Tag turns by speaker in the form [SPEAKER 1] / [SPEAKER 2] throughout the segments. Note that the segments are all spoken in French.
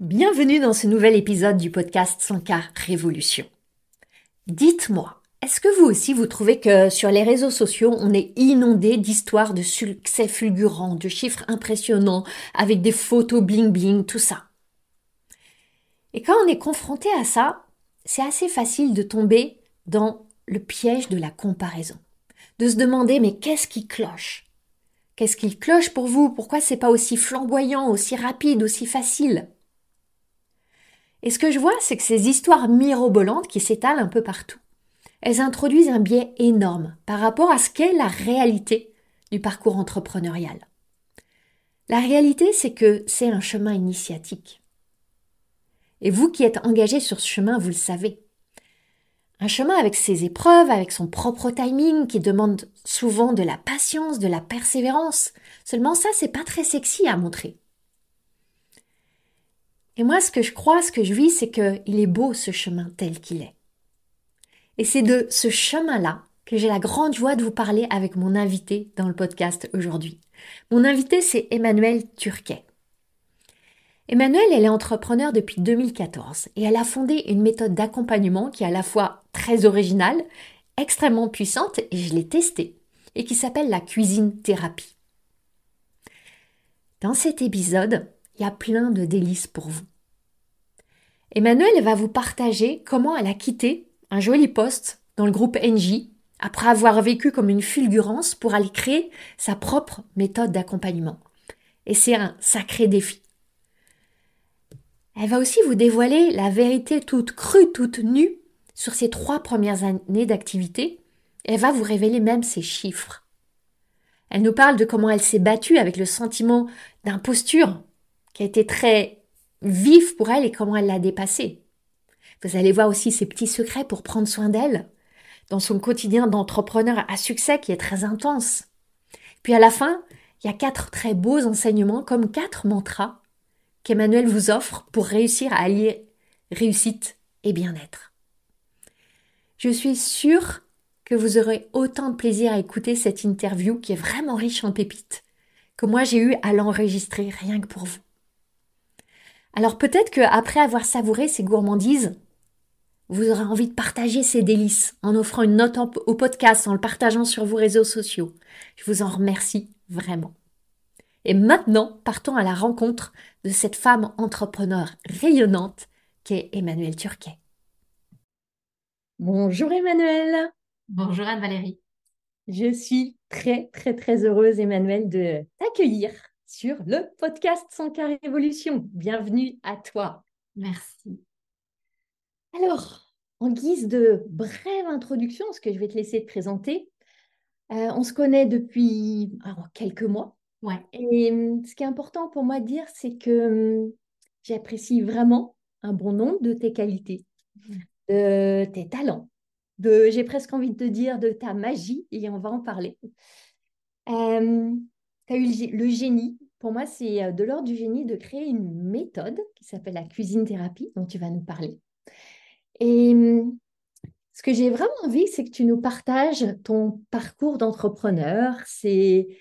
[SPEAKER 1] Bienvenue dans ce nouvel épisode du podcast 100K Révolution. Dites-moi, est-ce que vous aussi vous trouvez que sur les réseaux sociaux, on est inondé d'histoires de succès fulgurants, de chiffres impressionnants, avec des photos bling bling, tout ça? Et quand on est confronté à ça, c'est assez facile de tomber dans le piège de la comparaison. De se demander mais qu'est-ce qui cloche? Qu'est-ce qui cloche pour vous? Pourquoi c'est pas aussi flamboyant, aussi rapide, aussi facile? Et ce que je vois, c'est que ces histoires mirobolantes qui s'étalent un peu partout, elles introduisent un biais énorme par rapport à ce qu'est la réalité du parcours entrepreneurial. La réalité, c'est que c'est un chemin initiatique. Et vous qui êtes engagé sur ce chemin, vous le savez. Un chemin avec ses épreuves, avec son propre timing, qui demande souvent de la patience, de la persévérance. Seulement ça, c'est pas très sexy à montrer. Et moi, ce que je crois, ce que je vis, c'est qu'il est beau ce chemin tel qu'il est. Et c'est de ce chemin-là que j'ai la grande joie de vous parler avec mon invité dans le podcast aujourd'hui. Mon invité, c'est Emmanuel Turquet. Emmanuel, elle est entrepreneur depuis 2014 et elle a fondé une méthode d'accompagnement qui est à la fois très originale, extrêmement puissante, et je l'ai testée, et qui s'appelle la cuisine thérapie. Dans cet épisode, il y a plein de délices pour vous. Emmanuel va vous partager comment elle a quitté un joli poste dans le groupe NJ après avoir vécu comme une fulgurance pour aller créer sa propre méthode d'accompagnement. Et c'est un sacré défi. Elle va aussi vous dévoiler la vérité toute crue, toute nue sur ses trois premières années d'activité. Elle va vous révéler même ses chiffres. Elle nous parle de comment elle s'est battue avec le sentiment d'imposture qui a été très vif pour elle et comment elle l'a dépassé. Vous allez voir aussi ses petits secrets pour prendre soin d'elle dans son quotidien d'entrepreneur à succès qui est très intense. Puis à la fin, il y a quatre très beaux enseignements comme quatre mantras qu'Emmanuel vous offre pour réussir à allier réussite et bien-être. Je suis sûre que vous aurez autant de plaisir à écouter cette interview qui est vraiment riche en pépites que moi j'ai eu à l'enregistrer rien que pour vous. Alors peut-être qu'après avoir savouré ces gourmandises, vous aurez envie de partager ces délices en offrant une note au podcast, en le partageant sur vos réseaux sociaux. Je vous en remercie vraiment. Et maintenant, partons à la rencontre de cette femme entrepreneur rayonnante qu'est Emmanuel Turquet. Bonjour Emmanuel.
[SPEAKER 2] Bonjour Anne-Valérie.
[SPEAKER 1] Je suis très très très heureuse Emmanuel de t'accueillir sur le podcast Sans car Révolution. Bienvenue à toi.
[SPEAKER 2] Merci.
[SPEAKER 1] Alors, en guise de brève introduction, ce que je vais te laisser te présenter, euh, on se connaît depuis quelques mois.
[SPEAKER 2] Ouais.
[SPEAKER 1] Et hum, ce qui est important pour moi de dire, c'est que hum, j'apprécie vraiment un bon nombre de tes qualités, mmh. de tes talents, de, j'ai presque envie de te dire, de ta magie, et on va en parler. Euh, tu as eu le génie. Pour moi, c'est euh, de l'ordre du génie de créer une méthode qui s'appelle la cuisine thérapie, dont tu vas nous parler. Et hum, ce que j'ai vraiment envie, c'est que tu nous partages ton parcours d'entrepreneur, ses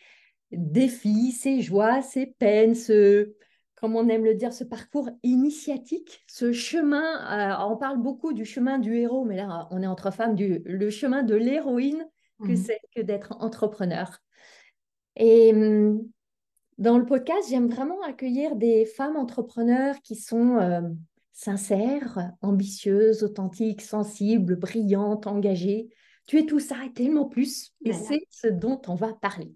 [SPEAKER 1] défis, ses joies, ses peines, ce, comme on aime le dire, ce parcours initiatique, ce chemin. Euh, on parle beaucoup du chemin du héros, mais là, on est entre femmes, du, le chemin de l'héroïne que mmh c'est que d'être entrepreneur. Et hum, dans le podcast, j'aime vraiment accueillir des femmes entrepreneurs qui sont euh, sincères, ambitieuses, authentiques, sensibles, brillantes, engagées. Tu es tout ça et tellement plus. Et c'est ce dont on va parler.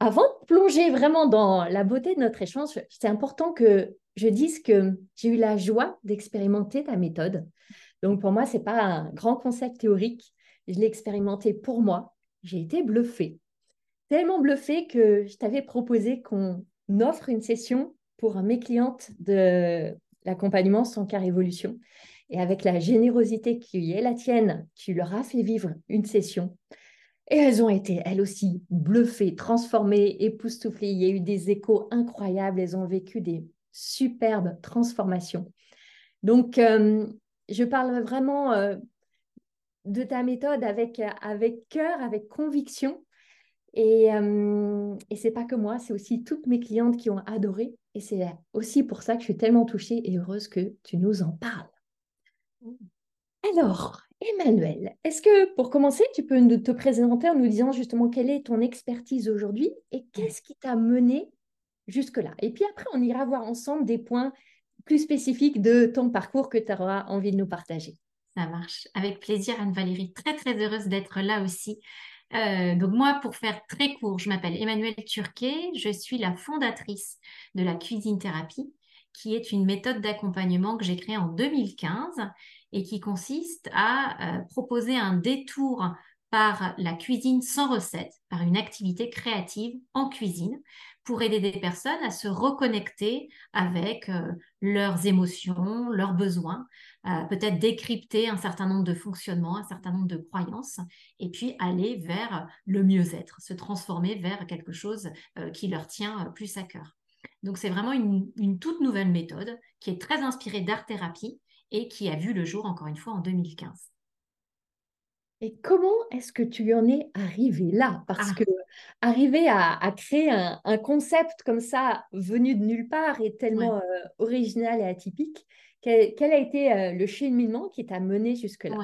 [SPEAKER 1] Avant de plonger vraiment dans la beauté de notre échange, c'est important que je dise que j'ai eu la joie d'expérimenter ta méthode. Donc pour moi, ce n'est pas un grand concept théorique. Je l'ai expérimenté pour moi. J'ai été bluffée tellement bluffé que je t'avais proposé qu'on offre une session pour mes clientes de l'accompagnement sans car évolution. Et avec la générosité qui est la tienne, tu leur as fait vivre une session. Et elles ont été, elles aussi, bluffées, transformées, époustouflées. Il y a eu des échos incroyables. Elles ont vécu des superbes transformations. Donc, euh, je parle vraiment euh, de ta méthode avec, avec cœur, avec conviction, Et, euh, et c'est pas que moi, c'est aussi toutes mes clientes qui ont adoré. Et c'est aussi pour ça que je suis tellement touchée et heureuse que tu nous en parles. Alors, Emmanuel, est-ce que pour commencer, tu peux te présenter en nous disant justement quelle est ton expertise aujourd'hui et qu'est-ce qui t'a mené jusque-là? Et puis après, on ira voir ensemble des points plus spécifiques de ton parcours que tu auras envie de nous partager.
[SPEAKER 2] Ça marche. Avec plaisir, Anne-Valérie. Très, très heureuse d'être là aussi. Euh, donc moi, pour faire très court, je m'appelle Emmanuelle Turquet. Je suis la fondatrice de la cuisine thérapie, qui est une méthode d'accompagnement que j'ai créée en 2015 et qui consiste à euh, proposer un détour par la cuisine sans recette, par une activité créative en cuisine, pour aider des personnes à se reconnecter avec euh, leurs émotions, leurs besoins, euh, peut-être décrypter un certain nombre de fonctionnements, un certain nombre de croyances, et puis aller vers le mieux-être, se transformer vers quelque chose euh, qui leur tient plus à cœur. Donc c'est vraiment une, une, toute nouvelle méthode qui est très inspirée d'art-thérapie et qui a vu le jour encore une fois en 2015.
[SPEAKER 1] Et comment est-ce que tu en es arrivé là? Parce ah. que arriver à, créer un, concept comme ça, venu de nulle part, est tellement euh, original et atypique. Quel, a été euh, le cheminement qui t'a mené jusque-là?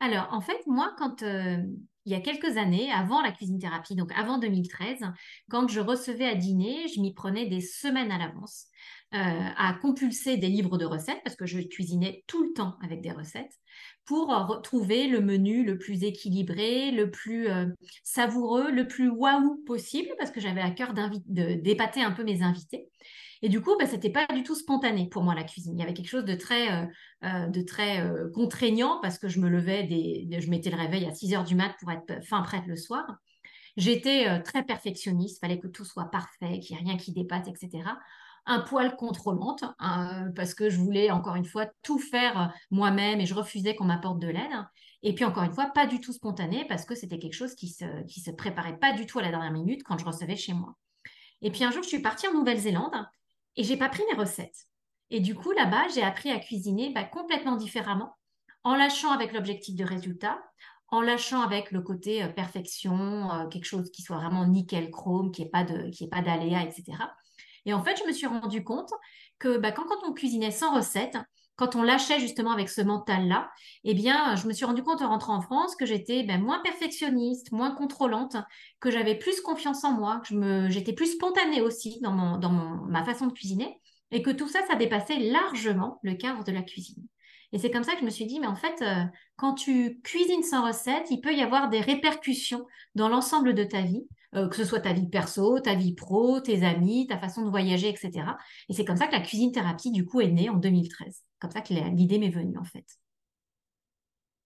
[SPEAKER 2] Alors, en fait, moi, quand euh, il y a quelques années, avant la cuisine thérapie, donc avant 2013, quand je recevais à dîner, je m'y prenais des semaines à l'avance. À compulser des livres de recettes parce que je cuisinais tout le temps avec des recettes pour retrouver le menu le plus équilibré, le plus euh, savoureux, le plus waouh possible, parce que j'avais à cœur d'épater un peu mes invités. Et du coup, bah, ce n'était pas du tout spontané pour moi la cuisine. Il y avait quelque chose de très, euh, euh, de très contraignant parce que je me levais, je mettais le réveil à 6 heures du mat pour être fin prête le soir. J'étais très perfectionniste, fallait que tout soit parfait, qu'il n'y ait rien qui dépasse, etc un poil contrôlante hein, parce que je voulais encore une fois tout faire moi-même et je refusais qu'on m'apporte de l'aide. Et puis encore une fois, pas du tout spontané parce que c'était quelque chose qui se, qui se préparait pas du tout à la dernière minute quand je recevais chez moi. Et puis un jour, je suis partie en Nouvelle-Zélande et j'ai pas pris mes recettes. Et du coup, là-bas, j'ai appris à cuisiner bah, complètement différemment, en lâchant avec l'objectif de résultat, en lâchant avec le côté euh, perfection, euh, quelque chose qui soit vraiment nickel chrome, qui n'ait pas d'aléa, etc. Et en fait, je me suis rendu compte que bah, quand, on cuisinait sans recette, quand on lâchait justement avec ce mental-là, eh bien, je me suis rendu compte en rentrant en France que j'étais ben, moins perfectionniste, moins contrôlante, que j'avais plus confiance en moi, que j'étais plus spontanée aussi dans, ma façon de cuisiner, et que tout ça, ça dépassait largement le cadre de la cuisine. Et c'est comme ça que je me suis dit, mais en fait, euh, quand tu cuisines sans recette, il peut y avoir des répercussions dans l'ensemble de ta vie. Euh, que ce soit ta vie perso, ta vie pro, tes amis, ta façon de voyager, etc. Et c'est comme ça que la cuisine thérapie, du coup, est née en 2013. Comme ça que l'idée m'est venue, en fait.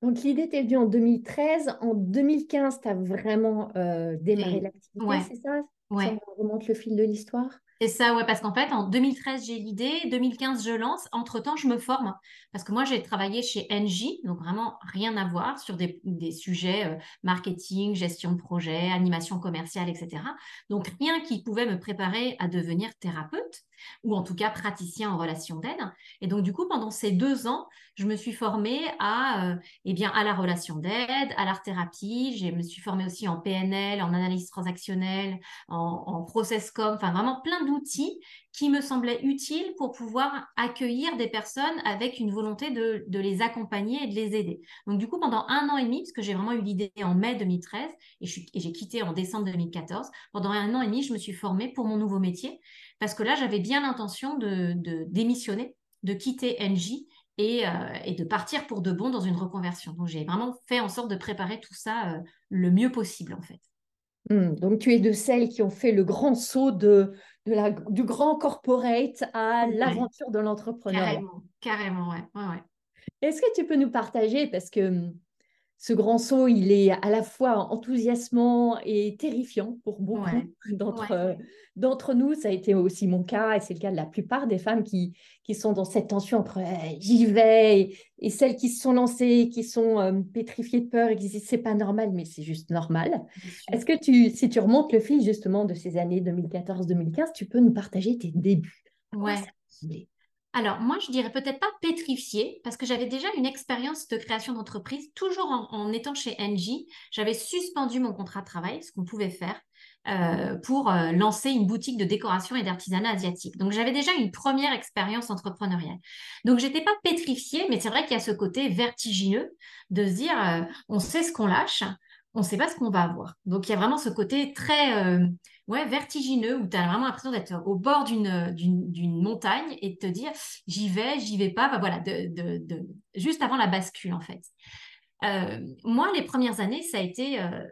[SPEAKER 1] Donc, l'idée t'est venue en 2013. En 2015, tu as vraiment euh, démarré l'activité, c'est ça?
[SPEAKER 2] Ouais.
[SPEAKER 1] Ça remonte le fil de l'histoire?
[SPEAKER 2] C'est ça, ouais, parce qu'en fait, en 2013, j'ai l'idée, 2015, je lance. Entre-temps, je me forme. Parce que moi, j'ai travaillé chez NJ, donc vraiment rien à voir sur des, sujets euh, marketing, gestion de projet, animation commerciale, etc. Donc, rien qui pouvait me préparer à devenir thérapeute ou en tout cas praticien en relation d'aide. Et donc, du coup, pendant ces deux ans, je me suis formée à, euh, eh bien, à la relation d'aide, à l'art-thérapie. Je me suis formée aussi en PNL, en analyse transactionnelle, en, en process-com, enfin vraiment plein d'outils qui me semblaient utiles pour pouvoir accueillir des personnes avec une volonté de, les accompagner et de les aider. Donc, du coup, pendant un an et demi, parce que j'ai vraiment eu l'idée en mai 2013 et j'ai quitté en décembre 2014, pendant un an et demi, je me suis formée pour mon nouveau métier parce que là, j'avais bien l'intention de, démissionner, de quitter NJ et, euh, et, de partir pour de bon dans une reconversion. Donc, j'ai vraiment fait en sorte de préparer tout ça euh, le mieux possible, en fait.
[SPEAKER 1] Hmm, donc, tu es de celles qui ont fait le grand saut de, de la, du grand corporate à l'aventure de l'entrepreneur.
[SPEAKER 2] Carrément, carrément, ouais. ouais, ouais.
[SPEAKER 1] Est-ce que tu peux nous partager, parce que hmm, ce grand saut, il est à la fois enthousiasmant et terrifiant pour beaucoup euh, d'entre nous. Ça a été aussi mon cas et c'est le cas de la plupart des femmes qui, qui sont dans cette tension entre eh, j'y vais et, celles qui se sont lancées, qui sont euh, pétrifiées de peur et qui disent c'est pas normal, mais c'est juste normal. Est-ce que tu, si tu remontes le fil justement de ces années 2014-2015, tu peux nous partager tes débuts?
[SPEAKER 2] Ouais. Alors, moi, je dirais peut-être pas pétrifié, parce que j'avais déjà une expérience de création d'entreprise. Toujours en, étant chez Engie, j'avais suspendu mon contrat de travail, ce qu'on pouvait faire, euh, pour euh, lancer une boutique de décoration et d'artisanat asiatique. Donc, j'avais déjà une première expérience entrepreneuriale. Donc, j'étais pas pétrifiée, mais c'est vrai qu'il y a ce côté vertigineux de se dire, euh, on sait ce qu'on lâche, on ne sait pas ce qu'on va avoir. Donc, il y a vraiment ce côté très vertigineux où tu as vraiment l'impression d'être au bord d'une montagne et de te dire j'y vais, j'y vais pas, bah, voilà, de, juste avant la bascule en fait. Euh, moi, les premières années, ça a été euh,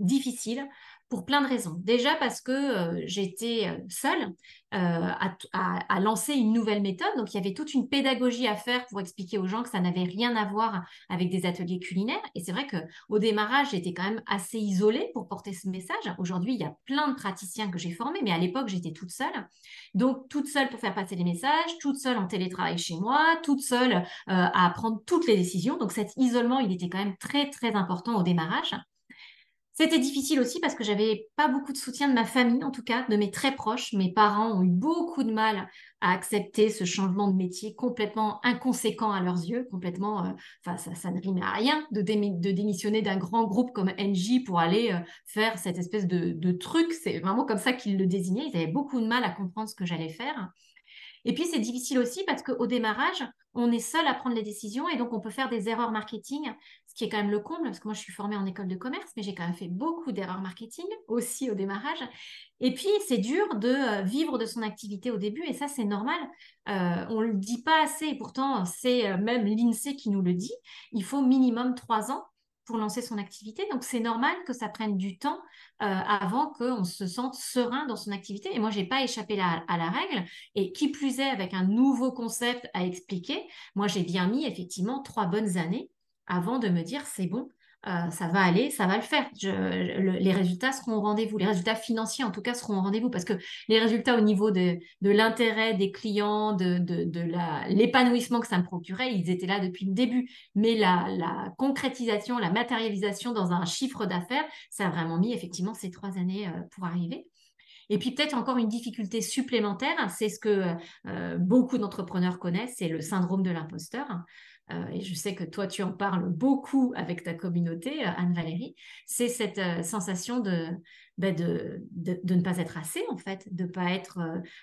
[SPEAKER 2] difficile pour plein de raisons. Déjà parce que euh, j'étais euh, seule euh, à, lancer une nouvelle méthode. Donc, il y avait toute une pédagogie à faire pour expliquer aux gens que ça n'avait rien à voir avec des ateliers culinaires. Et c'est vrai qu'au démarrage, j'étais quand même assez isolée pour porter ce message. Aujourd'hui, il y a plein de praticiens que j'ai formés, mais à l'époque, j'étais toute seule. Donc, toute seule pour faire passer les messages, toute seule en télétravail chez moi, toute seule à prendre toutes les décisions. Donc, cet isolement, il était quand même très, très important au démarrage. C'était difficile aussi parce que j'avais pas beaucoup de soutien de ma famille, en tout cas, de mes très proches. Mes parents ont eu beaucoup de mal à accepter ce changement de métier complètement inconséquent à leurs yeux, complètement, euh, enfin, ça, ne rime à rien de, de démissionner d'un grand groupe comme NJ pour aller euh, faire cette espèce de, de truc. C'est vraiment comme ça qu'ils le désignaient. Ils avaient beaucoup de mal à comprendre ce que j'allais faire. Et puis, c'est difficile aussi parce qu'au démarrage, on est seul à prendre les décisions et donc on peut faire des erreurs marketing, ce qui est quand même le comble, parce que moi, je suis formée en école de commerce, mais j'ai quand même fait beaucoup d'erreurs marketing aussi au démarrage. Et puis, c'est dur de euh, vivre de son activité au début et ça, c'est normal. Euh, on ne le dit pas assez et pourtant, c'est euh, même l'INSEE qui nous le dit. Il faut minimum trois ans pour lancer son activité. Donc, c'est normal que ça prenne du temps euh, avant qu'on se sente serein dans son activité. Et moi, je n'ai pas échappé à la règle. Et qui plus est, avec un nouveau concept à expliquer, moi, j'ai bien mis effectivement trois bonnes années avant de me dire, c'est bon, euh, ça va aller, ça va le faire. les résultats seront au rendez-vous. Les résultats financiers, en tout cas, seront au rendez-vous parce que les résultats au niveau de, l'intérêt des clients, de, l'épanouissement que ça me procurait, ils étaient là depuis le début. Mais la, concrétisation, la matérialisation dans un chiffre d'affaires, ça a vraiment mis effectivement ces trois années euh, pour arriver. Et puis peut-être encore une difficulté supplémentaire, c'est ce que euh, beaucoup d'entrepreneurs connaissent, c'est le syndrome de l'imposteur. Euh, et je sais que toi, tu en parles beaucoup avec ta communauté, euh, Anne-Valérie, c'est cette euh, sensation bah, de, de, de, ne pas être assez, en fait, de ne pas être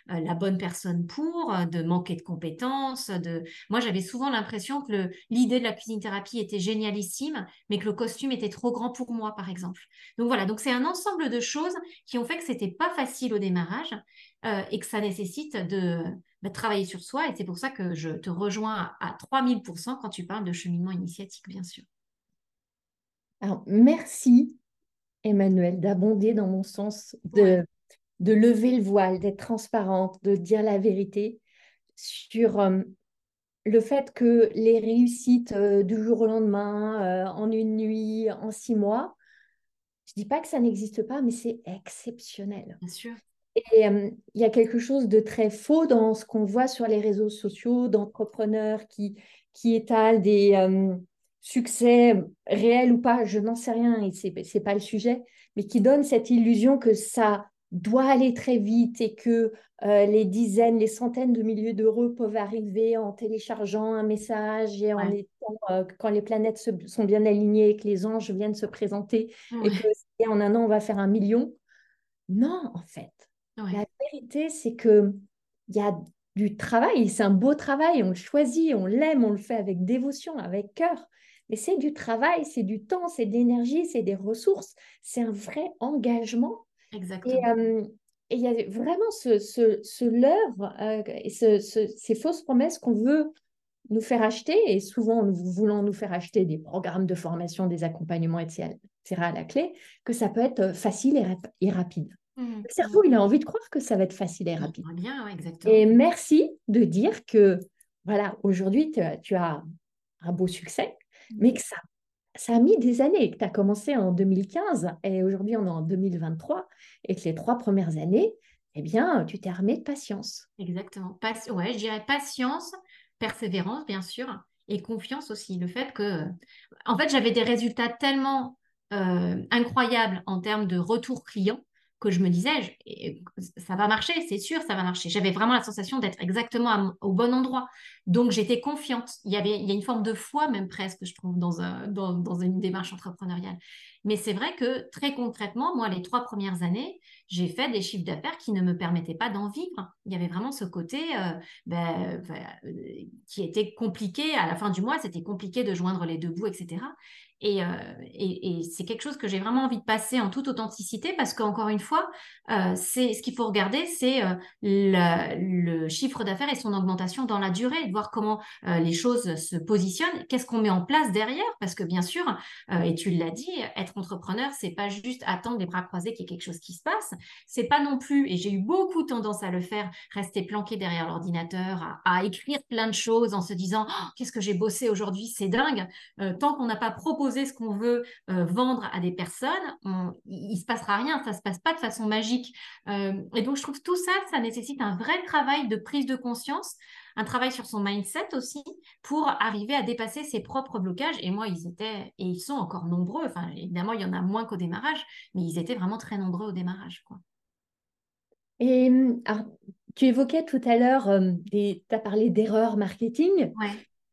[SPEAKER 2] la bonne personne pour, de manquer de compétences. De... Moi, j'avais souvent l'impression que l'idée de la cuisine thérapie était génialissime, mais que le costume était trop grand pour moi, par exemple. Donc voilà, donc c'est un ensemble de choses qui ont fait que c'était pas facile au démarrage et que ça nécessite de bah, travailler sur soi. Et c'est pour ça que je te rejoins à 3000% quand tu parles de cheminement initiatique, bien sûr.
[SPEAKER 1] Alors, merci, Emmanuel, d'abonder dans mon sens, de, de lever le voile, d'être transparente, de dire la vérité sur euh, le fait que les réussites euh, du jour au lendemain, euh, en une nuit, en six mois, je ne dis pas que ça n'existe pas, mais c'est exceptionnel.
[SPEAKER 2] Bien sûr.
[SPEAKER 1] Et euh, il y a quelque chose de très faux dans ce qu'on voit sur les réseaux sociaux d'entrepreneurs qui, qui étalent des euh, succès réels ou pas, je n'en sais rien, et ce n'est pas le sujet, mais qui donnent cette illusion que ça doit aller très vite et que euh, les dizaines, les centaines de milliers d'euros peuvent arriver en téléchargeant un message et en étant, quand les planètes sont bien alignées, que les anges viennent se présenter et que en un an on va faire un million. Non, en fait, la vérité, c'est que il y a du travail, c'est un beau travail, on le choisit, on l'aime, on le fait avec dévotion, avec cœur. Mais c'est du travail, c'est du temps, c'est de l'énergie, c'est des ressources, c'est un vrai engagement.
[SPEAKER 2] Exactement.
[SPEAKER 1] Euh, et il y a vraiment ce, ce, ce leurre euh, et ces fausses promesses qu'on veut nous faire acheter, et souvent nous voulons nous faire acheter des programmes de formation, des accompagnements, etc. à la clé, que ça peut être facile et rapide. Mmh, le cerveau, il a envie de croire que ça va être facile et rapide.
[SPEAKER 2] Bien, exactement.
[SPEAKER 1] Et merci de dire que, voilà, aujourd'hui, tu, as un beau succès, mmh. mais que ça, ça a mis des années, que tu as commencé en 2015 et aujourd'hui, on est en 2023, et que les trois premières années, eh bien, tu t'es armé de patience.
[SPEAKER 2] Exactement. ouais, je dirais patience, persévérance, bien sûr, et confiance aussi. Le fait que, en fait, j'avais des résultats tellement euh, incroyables en termes de retour client que je me disais, ça va marcher, c'est sûr, ça va marcher. J'avais vraiment la sensation d'être exactement au bon endroit. Donc, j'étais confiante. Il y avait il y a une forme de foi, même presque, je trouve, dans, dans une démarche entrepreneuriale. Mais c'est vrai que très concrètement, moi, les trois premières années, j'ai fait des chiffres d'affaires qui ne me permettaient pas d'en vivre. Il y avait vraiment ce côté euh, ben, euh, qui était compliqué. À la fin du mois, c'était compliqué de joindre les deux bouts, etc. Euh, et, c'est quelque chose que j'ai vraiment envie de passer en toute authenticité parce qu'encore une fois, euh, ce qu'il faut regarder, c'est euh, le, chiffre d'affaires et son augmentation dans la durée, de voir comment les choses se positionnent, qu'est-ce qu'on met en place derrière, parce que bien sûr, et tu l'as dit, être entrepreneur, c'est pas juste attendre les bras croisés qu'il y ait quelque chose qui se passe, c'est pas non plus, et j'ai eu beaucoup tendance à le faire, rester planqué derrière l'ordinateur, à, écrire plein de choses en se disant oh, qu'est-ce que j'ai bossé aujourd'hui, c'est dingue, tant qu'on n'a pas proposé ce qu'on veut euh, vendre à des personnes, il, ne se passera rien, ça se passe pas de façon magique. Euh, et donc je trouve tout ça, ça nécessite un vrai travail de prise de conscience, un travail sur son mindset aussi pour arriver à dépasser ses propres blocages. Et moi, ils étaient et ils sont encore nombreux. Enfin, évidemment, il y en a moins qu'au démarrage, mais ils étaient vraiment très nombreux au démarrage. Quoi.
[SPEAKER 1] Et tu évoquais tout à l'heure, euh, tu as parlé d'erreurs marketing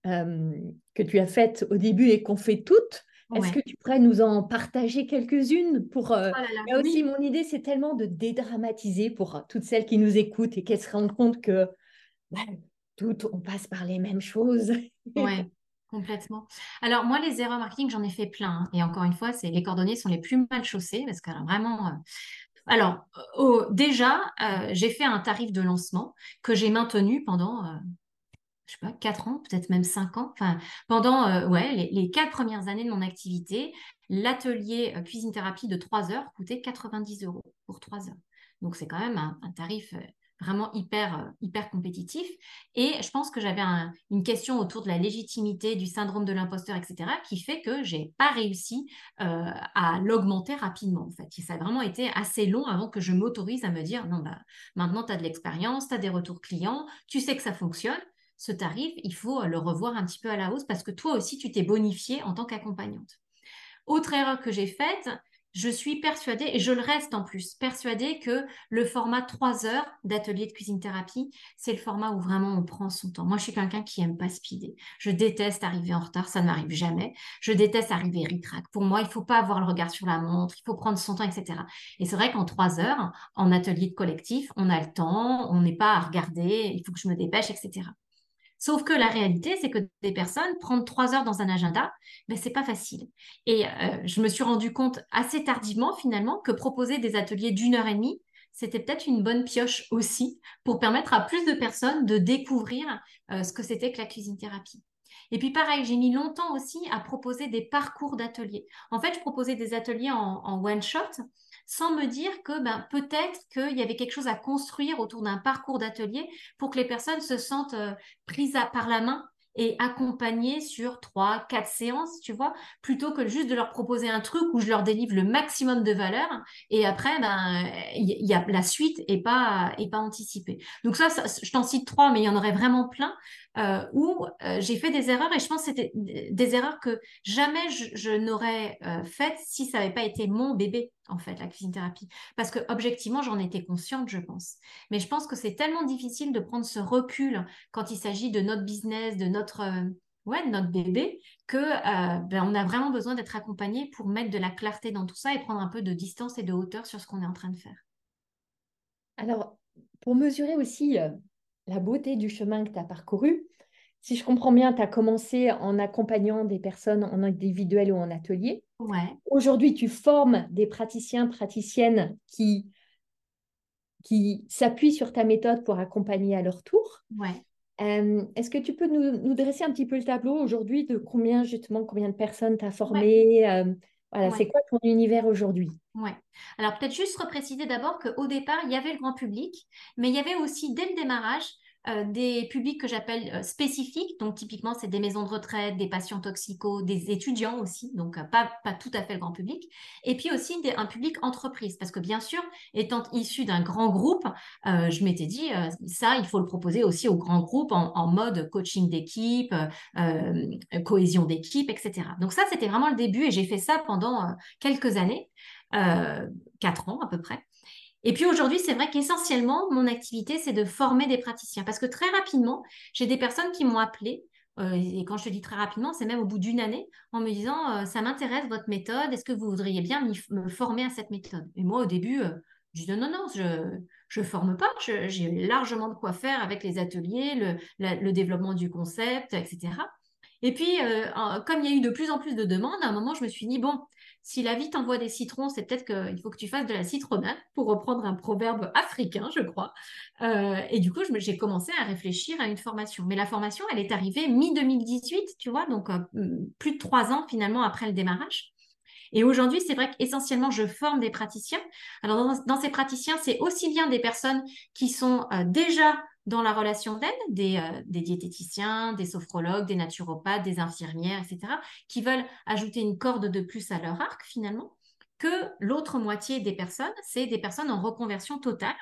[SPEAKER 1] que tu as faites au début et qu'on fait toutes. Est-ce que tu pourrais nous en partager quelques-unes pour euh, oh aussi mon idée c'est tellement de dédramatiser pour euh, toutes celles qui nous écoutent et qu'elles se rendent compte que bah, toutes on passe par les mêmes choses.
[SPEAKER 2] ouais. Complètement. Alors moi, les erreurs marketing, j'en ai fait plein. Hein. Et encore une fois, c'est les cordonniers sont les plus mal chaussés parce que vraiment. Euh, alors déjà, j'ai fait un tarif de lancement que j'ai maintenu pendant je sais pas, 4 ans, peut-être même 5 ans. Enfin, pendant euh, ouais, les, les 4 premières années de mon activité, l'atelier euh, cuisine thérapie de 3 heures coûtait 90 euros pour 3 heures. Donc, c'est quand même un, tarif euh, vraiment hyper, hyper compétitif. Et je pense que j'avais une question autour de la légitimité, du syndrome de l'imposteur, etc., qui fait que j'ai pas réussi à l'augmenter rapidement, en fait. ça a vraiment été assez long avant que je m'autorise à me dire, non, bah, maintenant, tu as de l'expérience, tu as des retours clients, tu sais que ça fonctionne ce tarif, il faut le revoir un petit peu à la hausse parce que toi aussi, tu t'es bonifié en tant qu'accompagnante. Autre erreur que j'ai faite, je suis persuadée, et je le reste en plus, persuadée que le format 3 heures d'atelier de cuisine thérapie, c'est le format où vraiment on prend son temps. Moi, je suis quelqu'un qui aime pas speeder. Je déteste arriver en retard, ça ne m'arrive jamais. Je déteste arriver ric-rac. Pour moi, il faut pas avoir le regard sur la montre, il faut prendre son temps, etc. Et c'est vrai qu'en 3 heures, en atelier de collectif, on a le temps, on n'est pas à regarder, il faut que je me dépêche, etc. Sauf que la réalité, c'est que des personnes, prendre trois heures dans un agenda, ben, c'est pas facile. Et euh, je me suis rendu compte assez tardivement, finalement, que proposer des ateliers d'une heure et demie, c'était peut-être une bonne pioche aussi pour permettre à plus de personnes de découvrir euh, ce que c'était que la cuisine thérapie. Et puis pareil, j'ai mis longtemps aussi à proposer des parcours d'ateliers. En fait, je proposais des ateliers en one-shot sans me dire que ben, peut-être qu'il y avait quelque chose à construire autour d'un parcours d'atelier pour que les personnes se sentent euh, prises à, par la main et accompagner sur trois, quatre séances, tu vois, plutôt que juste de leur proposer un truc où je leur délivre le maximum de valeur et après, ben, y, a la suite et pas, pas anticipée. Donc ça, je t'en cite trois, mais il y en aurait vraiment plein euh, où euh, j'ai fait des erreurs et je pense que c'était des erreurs que jamais je, n'aurais faites si ça n'avait pas été mon bébé, en fait, la cuisine thérapie. Parce que objectivement, j'en étais consciente, je pense. Mais je pense que c'est tellement difficile de prendre ce recul quand il s'agit de notre business, de notre, euh, ouais, notre bébé, que ben, on a vraiment besoin d'être accompagné pour mettre de la clarté dans tout ça et prendre un peu de distance et de hauteur sur ce qu'on est en train de faire.
[SPEAKER 1] Alors, pour mesurer aussi la beauté du chemin que tu as parcouru. Si je comprends bien, tu as commencé en accompagnant des personnes en individuel ou en atelier.
[SPEAKER 2] Ouais.
[SPEAKER 1] Aujourd'hui, tu formes des praticiens, praticiennes qui, qui s'appuient sur ta méthode pour accompagner à leur tour.
[SPEAKER 2] Ouais.
[SPEAKER 1] Euh, est-ce que tu peux nous, dresser un petit peu le tableau aujourd'hui de combien justement combien de personnes tu as formées euh, voilà, c'est quoi ton univers aujourd'hui?
[SPEAKER 2] Ouais. Alors peut-être juste repréciser d'abord qu'au départ, il y avait le grand public, mais il y avait aussi dès le démarrage euh, des publics que j'appelle euh, spécifiques. Donc, typiquement, c'est des maisons de retraite, des patients toxicaux, des étudiants aussi, donc euh, pas, pas tout à fait le grand public. Et puis aussi un public entreprise, parce que bien sûr, étant issu d'un grand groupe, je m'étais dit, ça, il faut le proposer aussi au grand groupe en, en mode coaching d'équipe, cohésion d'équipe, etc. Donc, ça, c'était vraiment le début et j'ai fait ça pendant quelques années, quatre ans à peu près. Et puis aujourd'hui, c'est vrai qu'essentiellement, mon activité, c'est de former des praticiens. Parce que très rapidement, j'ai des personnes qui m'ont appelé. Euh, et quand je te dis très rapidement, c'est même au bout d'une année, en me disant, euh, ça m'intéresse votre méthode, est-ce que vous voudriez bien me former à cette méthode? Et moi, au début, euh, je dis, non, non, je ne forme pas, j'ai largement de quoi faire avec les ateliers, le, le développement du concept, etc. Et puis, comme il y a eu de plus en plus de demandes, à un moment, je me suis dit, bon, si la vie t'envoie des citrons, c'est peut-être qu'il faut que tu fasses de la citronnade, pour reprendre un proverbe africain, je crois. Euh, et du coup, j'ai commencé à réfléchir à une formation. Mais la formation, elle est arrivée mi-2018, tu vois, donc euh, plus de trois ans finalement après le démarrage. Et aujourd'hui, c'est vrai qu'essentiellement, je forme des praticiens. Alors, dans, ces praticiens, c'est aussi bien des personnes qui sont euh, déjà dans la relation d'aide des, euh, des, diététiciens, des sophrologues, des naturopathes, des infirmières, etc., qui veulent ajouter une corde de plus à leur arc finalement, que l'autre moitié des personnes, c'est des personnes en reconversion totale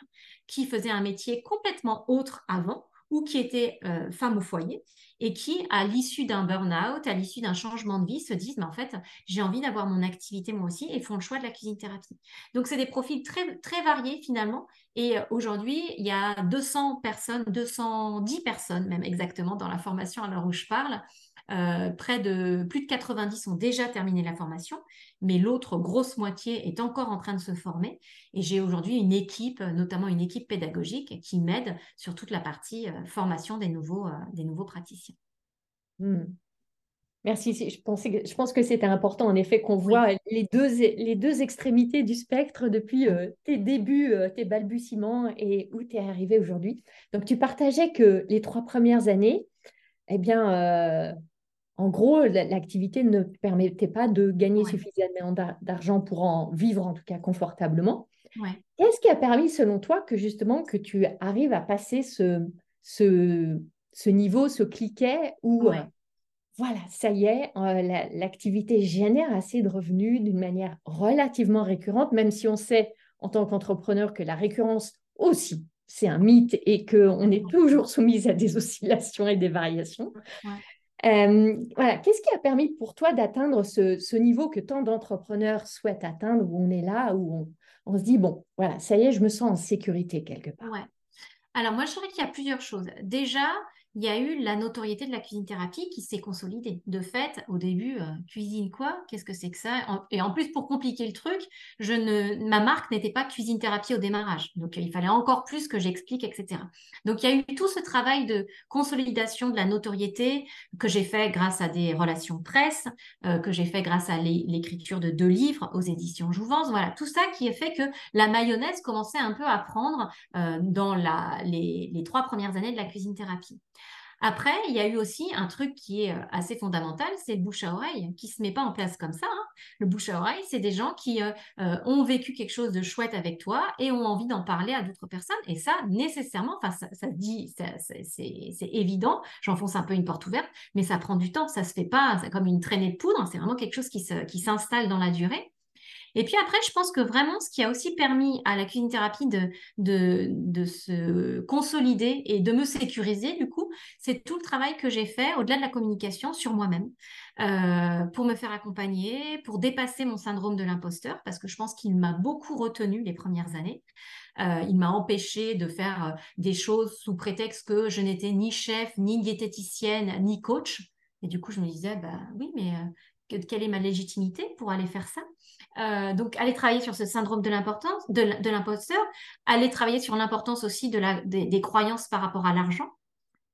[SPEAKER 2] qui faisaient un métier complètement autre avant ou qui étaient euh, femmes au foyer et qui, à l'issue d'un burn-out, à l'issue d'un changement de vie, se disent, mais en fait, j'ai envie d'avoir mon activité moi aussi et font le choix de la cuisine thérapie. Donc, c'est des profils très, très variés finalement. Et euh, aujourd'hui, il y a 200 personnes, 210 personnes même exactement dans la formation à l'heure où je parle, euh, près de plus de 90 ont déjà terminé la formation, mais l'autre grosse moitié est encore en train de se former. Et j'ai aujourd'hui une équipe, notamment une équipe pédagogique, qui m'aide sur toute la partie euh, formation des nouveaux, euh, des nouveaux praticiens.
[SPEAKER 1] Hmm. Merci. Je, pensais, je pense que c'était important, en effet, qu'on voit les, deux, les deux extrémités du spectre depuis tes débuts, tes balbutiements et où tu es arrivé aujourd'hui. Donc, tu partageais que les trois premières années, eh bien, en gros, l'activité ne permettait pas de gagner suffisamment d'argent pour en vivre, en tout cas confortablement. Qu'est-ce qui a permis, selon toi, que justement que tu arrives à passer ce, ce, niveau, ce cliquet où, euh, voilà, ça y est, euh, l'activité génère assez de revenus d'une manière relativement récurrente, même si on sait en tant qu'entrepreneur que la récurrence aussi, c'est un mythe et qu'on est toujours soumise à des oscillations et des variations. Euh, voilà, qu'est-ce qui a permis pour toi d'atteindre ce, niveau que tant d'entrepreneurs souhaitent atteindre, où on est là, où on, se dit, bon, voilà, ça y est, je me sens en sécurité quelque part?
[SPEAKER 2] Ouais. Alors moi, je dirais qu'il y a plusieurs choses. Déjà, il y a eu la notoriété de la cuisine thérapie qui s'est consolidée. De fait, au début, euh, cuisine quoi? Qu'est-ce que c'est que ça? Et en plus, pour compliquer le truc, je ne, ma marque n'était pas cuisine thérapie au démarrage. Donc, il fallait encore plus que j'explique, etc. Donc, il y a eu tout ce travail de consolidation de la notoriété que j'ai fait grâce à des relations presse, euh, que j'ai fait grâce à l'écriture de deux livres aux éditions Jouvence. Voilà, tout ça qui a fait que la mayonnaise commençait un peu à prendre euh, dans les trois premières années de la cuisine thérapie. Après, il y a eu aussi un truc qui est euh, assez fondamental, c'est le bouche à oreille, qui ne se met pas en place comme ça. Hein. Le bouche à oreille, c'est des gens qui euh, euh, ont vécu quelque chose de chouette avec toi et ont envie d'en parler à d'autres personnes. Et ça, nécessairement, enfin, ça, dit, c'est évident, j'enfonce un peu une porte ouverte, mais ça prend du temps, ça se fait pas comme une traînée de poudre, c'est vraiment quelque chose qui s'installe dans la durée. Et puis après, je pense que vraiment, ce qui a aussi permis à la cuisine thérapie de, se consolider et de me sécuriser, du coup, c'est tout le travail que j'ai fait au-delà de la communication sur moi-même euh, pour me faire accompagner, pour dépasser mon syndrome de l'imposteur, parce que je pense qu'il m'a beaucoup retenu les premières années. Euh, il m'a empêché de faire euh, des choses sous prétexte que je n'étais ni chef, ni diététicienne, ni coach. Et du coup, je me disais, bah oui, mais quelle est ma légitimité pour aller faire ça euh, donc, aller travailler sur ce syndrome de l'importance, de, l'imposteur, aller travailler sur l'importance aussi de la, des, croyances par rapport à l'argent.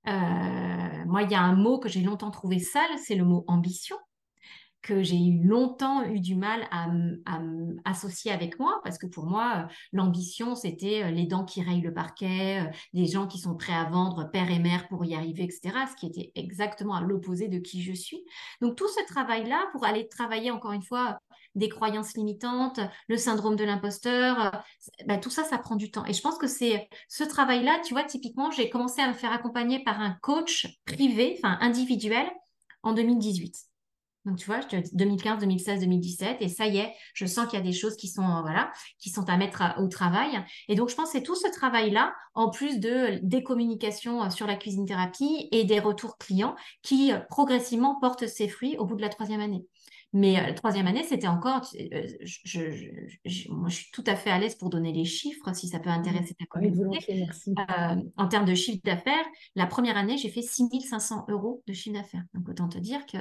[SPEAKER 2] Euh, moi, il y a un mot que j'ai longtemps trouvé sale, c'est le mot ambition que j'ai eu longtemps eu du mal à, associer avec moi, parce que pour moi, euh, l'ambition, c'était les dents qui rayent le parquet, des gens qui sont prêts à vendre père et mère pour y arriver, etc., ce qui était exactement à l'opposé de qui je suis. Donc tout ce travail-là, pour aller travailler encore une fois des croyances limitantes, le syndrome de l'imposteur, euh, bah, tout ça, ça prend du temps. Et je pense que c'est ce travail-là, tu vois, typiquement, j'ai commencé à me faire accompagner par un coach privé, enfin individuel, en 2018. Donc, tu vois, 2015, 2016, 2017, et ça y est, je sens qu'il y a des choses qui sont, euh, voilà, qui sont à mettre au travail. Et donc, je pense que c'est tout ce travail-là, en plus de des communications euh, sur la cuisine thérapie et des retours clients qui progressivement portent ses fruits au bout de la troisième année. Mais la troisième année, c'était encore, je, moi, je suis tout à fait à l'aise pour donner les chiffres, si ça peut intéresser ta communauté.
[SPEAKER 1] merci.
[SPEAKER 2] en termes de chiffre d'affaires, la première année, j'ai fait 6500 euros de chiffre d'affaires. Donc, autant te dire que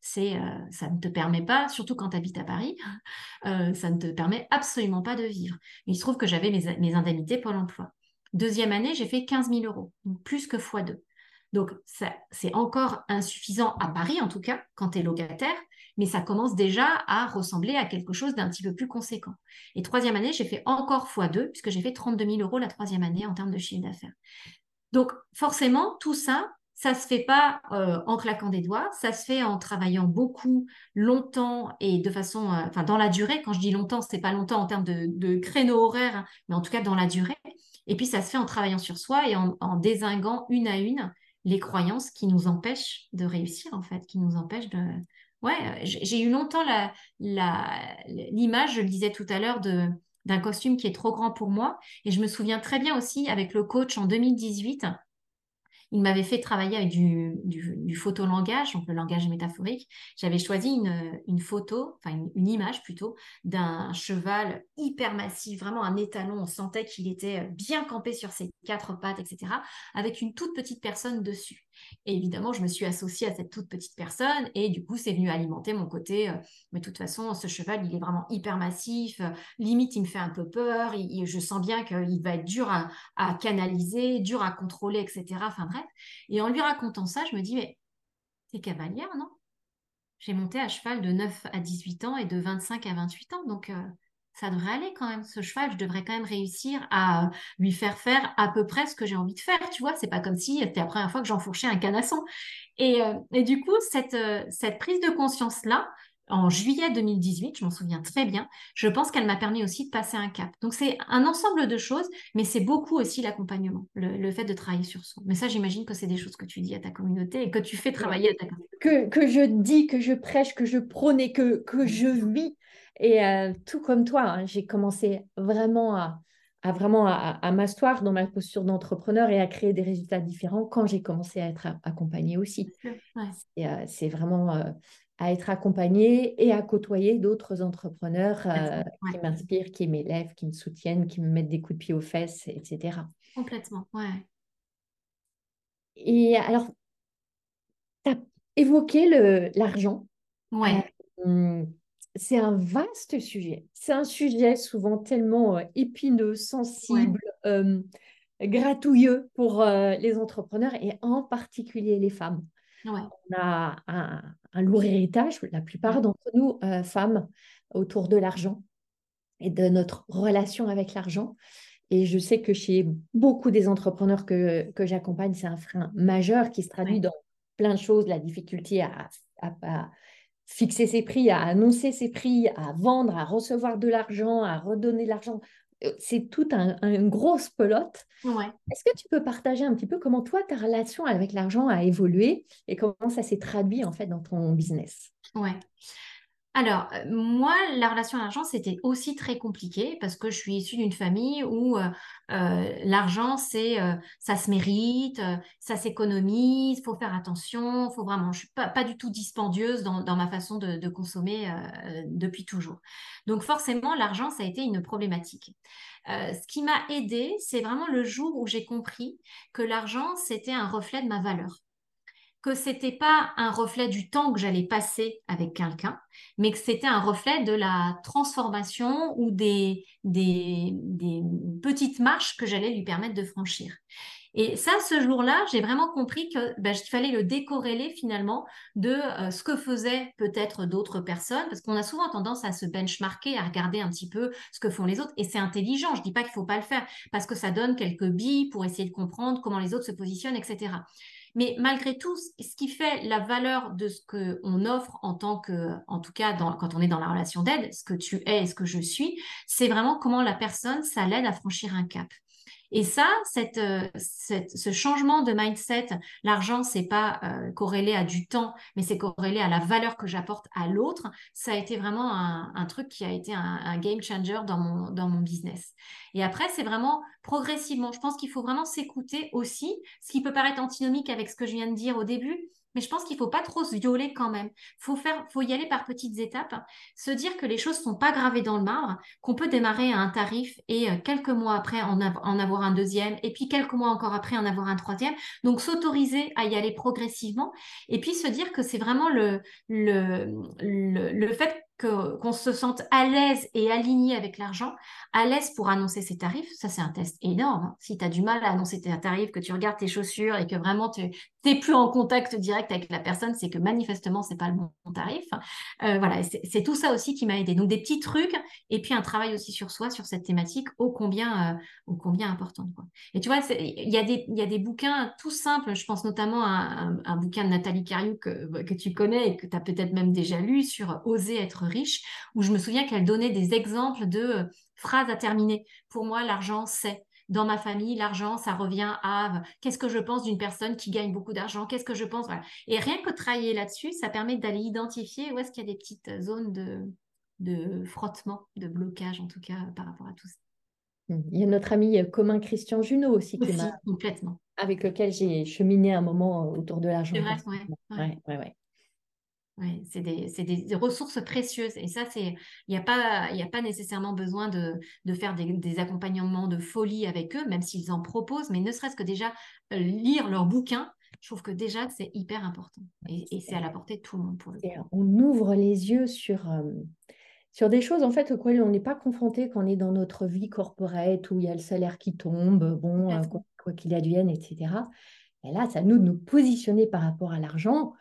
[SPEAKER 2] c'est, ça ne te permet pas, surtout quand tu habites à Paris, ça ne te permet absolument pas de vivre. Il se trouve que j'avais mes, mes indemnités pour l'emploi. Deuxième année, j'ai fait 15 000 euros, donc plus que x2. Donc, c'est encore insuffisant à Paris, en tout cas, quand tu es locataire, mais ça commence déjà à ressembler à quelque chose d'un petit peu plus conséquent. Et troisième année, j'ai fait encore x2, puisque j'ai fait 32 000 euros la troisième année en termes de chiffre d'affaires. Donc, forcément, tout ça, ça se fait pas euh, en claquant des doigts, ça se fait en travaillant beaucoup, longtemps et de façon, euh, enfin dans la durée. Quand je dis longtemps, c'est pas longtemps en termes de, créneau horaire, hein, mais en tout cas dans la durée. Et puis ça se fait en travaillant sur soi et en, en désinguant une à une les croyances qui nous empêchent de réussir, en fait, qui nous empêchent de... Ouais, j'ai eu longtemps l'image, je le disais tout à l'heure, d'un costume qui est trop grand pour moi. Et je me souviens très bien aussi avec le coach en 2018, il m'avait fait travailler avec du, du, photolangage, donc le langage métaphorique. J'avais choisi une, photo, enfin une, image plutôt, d'un cheval hyper massif, vraiment un étalon. On sentait qu'il était bien campé sur ses quatre pattes, etc., avec une toute petite personne dessus. Et évidemment, je me suis associée à cette toute petite personne et du coup, c'est venu alimenter mon côté. Euh, mais de toute façon, ce cheval, il est vraiment hyper massif. Euh, limite, il me fait un peu peur. je sens bien qu'il va être dur à, canaliser, dur à contrôler, etc. Enfin bref. Et en lui racontant ça, je me dis, mais c'est cavalière, non? J'ai monté à cheval de 9 à 18 ans et de 25 à 28 ans. Donc, euh, ça devrait aller quand même. Ce cheval, je devrais quand même réussir à lui faire faire à peu près ce que j'ai envie de faire. Tu vois, c'est pas comme si c'était la première fois que j'enfourchais un canasson. Et, euh, et du coup, cette, euh, cette prise de conscience-là, en juillet 2018, je m'en souviens très bien, je pense qu'elle m'a permis aussi de passer un cap. Donc c'est un ensemble de choses, mais c'est beaucoup aussi l'accompagnement, le, fait de travailler sur soi. Mais ça, j'imagine que c'est des choses que tu dis à ta communauté et que tu fais travailler à ta communauté.
[SPEAKER 1] Que, que je dis, que je prêche, que je prône et que, que je vis et euh, tout comme toi, hein, j'ai commencé vraiment à, vraiment à, m'asseoir dans ma posture d'entrepreneur et à créer des résultats différents quand j'ai commencé à être accompagnée aussi. Euh, c'est vraiment euh, à être accompagnée et à côtoyer d'autres entrepreneurs qui m'inspirent, qui m'élèvent, qui me soutiennent, qui me mettent des coups de pied aux fesses, etc.
[SPEAKER 2] Complètement, ouais.
[SPEAKER 1] Et alors, tu as évoqué l'argent.
[SPEAKER 2] Ouais.
[SPEAKER 1] Hum, c'est un vaste sujet. C'est un sujet souvent tellement euh, épineux, sensible, euh, gratouilleux pour euh, les entrepreneurs et en particulier les femmes.
[SPEAKER 2] On
[SPEAKER 1] a un, lourd héritage, la plupart d'entre nous, femmes, autour de l'argent et de notre relation avec l'argent. Et je sais que chez beaucoup des entrepreneurs que, que j'accompagne, c'est un frein majeur qui se traduit dans plein de choses, la difficulté à, à fixer ses prix, à annoncer ses prix, à vendre, à recevoir de l'argent, à redonner de l'argent. Euh, c'est tout un, une grosse pelote.
[SPEAKER 2] Ouais.
[SPEAKER 1] Est-ce que tu peux partager un petit peu comment toi, ta relation avec l'argent a évolué et comment ça s'est traduit en fait dans ton business?
[SPEAKER 2] Ouais. Alors, euh, moi, la relation à l'argent, c'était aussi très compliqué parce que je suis issue d'une famille où euh, euh, l'argent, c'est ça se mérite, ça s'économise, il faut faire attention, faut vraiment, je suis pas, du tout dispendieuse dans, dans ma façon de, de consommer depuis toujours. Donc forcément, l'argent, ça a été une problématique. ce qui m'a aidée, c'est vraiment le jour où j'ai compris que l'argent, c'était un reflet de ma valeur que c'était pas un reflet du temps que j'allais passer avec quelqu'un, mais que c'était un reflet de la transformation ou des, des, petites marches que j'allais lui permettre de franchir. Et ça, ce jour-là, j'ai vraiment compris que ben, qu'il fallait le décorréler finalement de euh, ce que faisaient peut-être d'autres personnes, parce qu'on a souvent tendance à se benchmarker, à regarder un petit peu ce que font les autres, et c'est intelligent. Je dis pas qu'il faut pas le faire, parce que ça donne quelques billes pour essayer de comprendre comment les autres se positionnent, etc. Mais malgré tout, ce qui fait la valeur de ce qu'on offre en tant que, en tout cas, quand on est dans la relation d'aide, ce que tu es et ce que je suis, c'est vraiment comment la personne, ça l'aide à franchir un cap. Et ça, euh, cette, ce changement de mindset, l'argent, c'est pas euh, corrélé à du temps, mais c'est corrélé à la valeur que j'apporte à l'autre. Ça a été vraiment un, truc qui a été un, game changer dans mon, dans mon business. Et après, c'est vraiment progressivement. Je pense qu'il faut vraiment s'écouter aussi, ce qui peut paraître antinomique avec ce que je viens de dire au début, mais je pense qu'il faut pas trop se violer quand même. Faut faire, faut y aller par petites étapes, se dire que les choses sont pas gravées dans le marbre, qu'on peut démarrer à un tarif et euh, quelques mois après en, avoir un deuxième, et puis quelques mois encore après en avoir un troisième. Donc s'autoriser à y aller progressivement, et puis se dire que c'est vraiment le fait qu'on se sente à l'aise et aligné avec l'argent, à l'aise pour annoncer ses tarifs, ça c'est un test énorme. Hein. Si tu as du mal à annoncer tes tarifs, que tu regardes tes chaussures et que vraiment tu n'es plus en contact direct avec la personne, c'est que manifestement c'est pas le bon tarif. Euh, voilà, c'est tout ça aussi qui m'a aidé. Donc des petits trucs et puis un travail aussi sur soi, sur cette thématique, ô combien, euh, combien importante. Et tu vois, il y, a des, y a des bouquins tout simples, je pense notamment à un, bouquin de Nathalie Cariou que, que tu connais et que tu as peut-être même déjà lu sur Oser être riche, où je me souviens qu'elle donnait des exemples de euh, phrases à terminer. Pour moi, l'argent, c'est. Dans ma famille, l'argent, ça revient à euh, qu'est-ce que je pense d'une personne qui gagne beaucoup d'argent, qu'est-ce que je pense? Et rien que travailler là-dessus, ça permet d'aller identifier où est-ce qu'il y a des petites zones de, de frottement, de blocage, en tout cas, par rapport à tout ça.
[SPEAKER 1] Mmh. Il y a notre ami euh, commun Christian Junot aussi,
[SPEAKER 2] qui complètement.
[SPEAKER 1] avec lequel j'ai cheminé un moment autour de l'argent.
[SPEAKER 2] C'est vrai, ouais.
[SPEAKER 1] Ouais, ouais,
[SPEAKER 2] Ouais, c'est des, des, ressources précieuses. Et ça, c'est il n'y a, pas, a pas nécessairement besoin de, de faire des, des, accompagnements de folie avec eux, même s'ils en proposent, mais ne serait-ce que déjà euh, lire leurs bouquins, je trouve que déjà, c'est hyper important. Et, et c'est à la portée de tout le monde pour le.
[SPEAKER 1] On ouvre les yeux sur, euh, sur des choses, en fait, auxquelles on n'est pas confronté quand on est dans notre vie corporate, où il y a le salaire qui tombe, bon, euh, quoi qu'il advienne, etc. Et là, ça nous de nous positionner par rapport à l'argent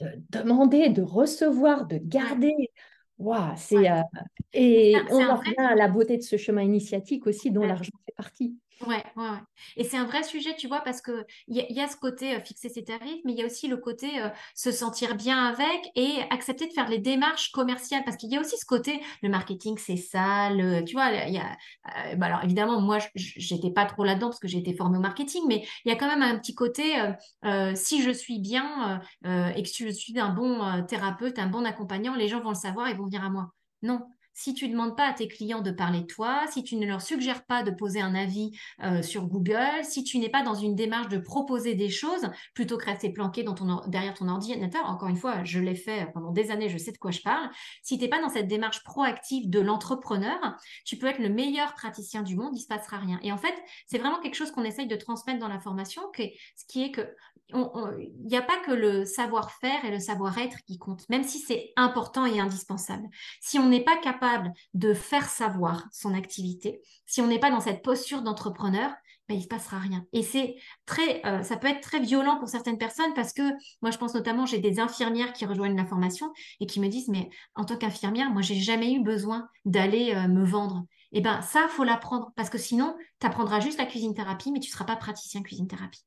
[SPEAKER 1] de demander, de recevoir, de garder. Waouh, c'est euh, et on en revient à la beauté de ce chemin initiatique aussi dont l'argent fait partie.
[SPEAKER 2] Ouais, ouais. Et c'est un vrai sujet, tu vois, parce que il y, a ce côté euh, fixer ses tarifs, mais il y a aussi le côté euh, se sentir bien avec et accepter de faire les démarches commerciales, parce qu'il y a aussi ce côté, le marketing, c'est ça, tu vois, il y a, euh, bah alors évidemment, moi, j'étais pas trop là-dedans parce que j'ai été formée au marketing, mais il y a quand même un petit côté, si je suis bien et que je suis un bon thérapeute, un bon accompagnant, les gens vont le savoir et vont venir à moi. Non, si tu ne demandes pas à tes clients de parler de toi, si tu ne leur suggères pas de poser un avis euh, sur Google, si tu n'es pas dans une démarche de proposer des choses, plutôt que rester planqué dans ton, derrière ton ordinateur, encore une fois, je l'ai fait pendant des années, je sais de quoi je parle, si tu n'es pas dans cette démarche proactive de l'entrepreneur, tu peux être le meilleur praticien du monde, il ne se passera rien. Et en fait, c'est vraiment quelque chose qu'on essaye de transmettre dans la formation, ce qui est que il n'y a pas que le savoir-faire et le savoir-être qui comptent, même si c'est important et indispensable. Si on n'est pas capable de faire savoir son activité, si on n'est pas dans cette posture d'entrepreneur, ben, il ne se passera rien. Et c'est très, euh, ça peut être très violent pour certaines personnes parce que moi, je pense notamment, j'ai des infirmières qui rejoignent la formation et qui me disent, mais en tant qu'infirmière, moi, j'ai jamais eu besoin d'aller euh, me vendre. Et eh ben ça, faut l'apprendre parce que sinon, tu apprendras juste la cuisine thérapie, mais tu ne seras pas praticien cuisine thérapie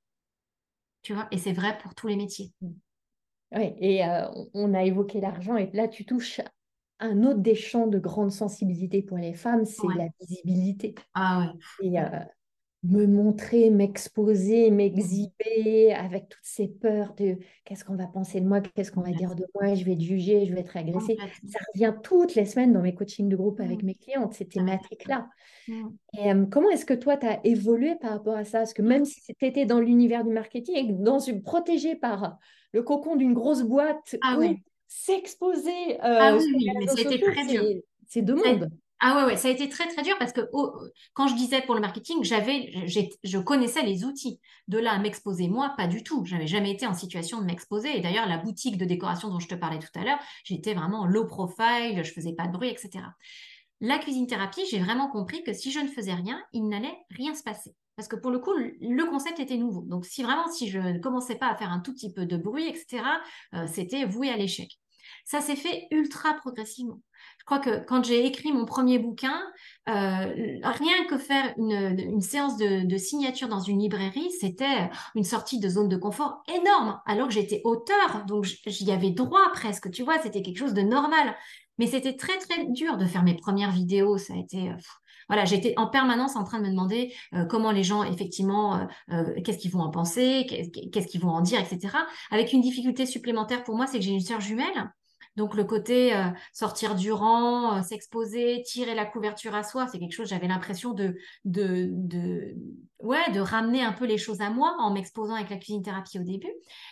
[SPEAKER 2] vois, et c'est vrai pour tous les métiers.
[SPEAKER 1] Oui, et euh, on a évoqué l'argent, et là, tu touches un autre des champs de grande sensibilité pour les femmes, c'est la visibilité.
[SPEAKER 2] Ah
[SPEAKER 1] ouais. Et euh, me montrer, m'exposer, m'exhiber avec toutes ces peurs de qu'est-ce qu'on va penser de moi, qu'est-ce qu'on va dire de moi, je vais être jugée, je vais être agressée. Ça revient toutes les semaines dans mes coachings de groupe avec mes clientes, ces thématiques-là. Et euh, comment est-ce que toi, tu as évolué par rapport à ça? Parce que même si tu étais dans l'univers du marketing, dans une, protégée par le cocon d'une grosse boîte,
[SPEAKER 2] ah,
[SPEAKER 1] s'exposer euh,
[SPEAKER 2] ah, oui, mais c'était très dur.
[SPEAKER 1] C'est deux mondes.
[SPEAKER 2] Ah ouais, ouais, ça a été très très dur parce que quand je disais pour le marketing, j'avais, je connaissais les outils. De là à m'exposer, moi, pas du tout. J'avais jamais été en situation de m'exposer. Et d'ailleurs, la boutique de décoration dont je te parlais tout à l'heure, j'étais vraiment low profile, je faisais pas de bruit, etc. La cuisine thérapie, j'ai vraiment compris que si je ne faisais rien, il n'allait rien se passer. Parce que pour le coup, le concept était nouveau. Donc, si vraiment, si je ne commençais pas à faire un tout petit peu de bruit, etc., euh, c'était voué à l'échec. Ça s'est fait ultra progressivement. Je crois que quand j'ai écrit mon premier bouquin, euh, rien que faire une, séance de, signature dans une librairie, c'était une sortie de zone de confort énorme, alors que j'étais auteur, donc j'y avais droit presque, tu vois, c'était quelque chose de normal. Mais c'était très très dur de faire mes premières vidéos, ça a été... voilà, j'étais en permanence en train de me demander euh, comment les gens, effectivement, qu'est-ce qu'ils vont en penser, qu'est-ce qu'ils vont en dire, etc. Avec une difficulté supplémentaire pour moi, c'est que j'ai une sœur jumelle Donc le côté euh, sortir du rang, euh, s'exposer, tirer la couverture à soi, c'est quelque chose, j'avais l'impression de, de, de, de ramener un peu les choses à moi en m'exposant avec la cuisine thérapie au début,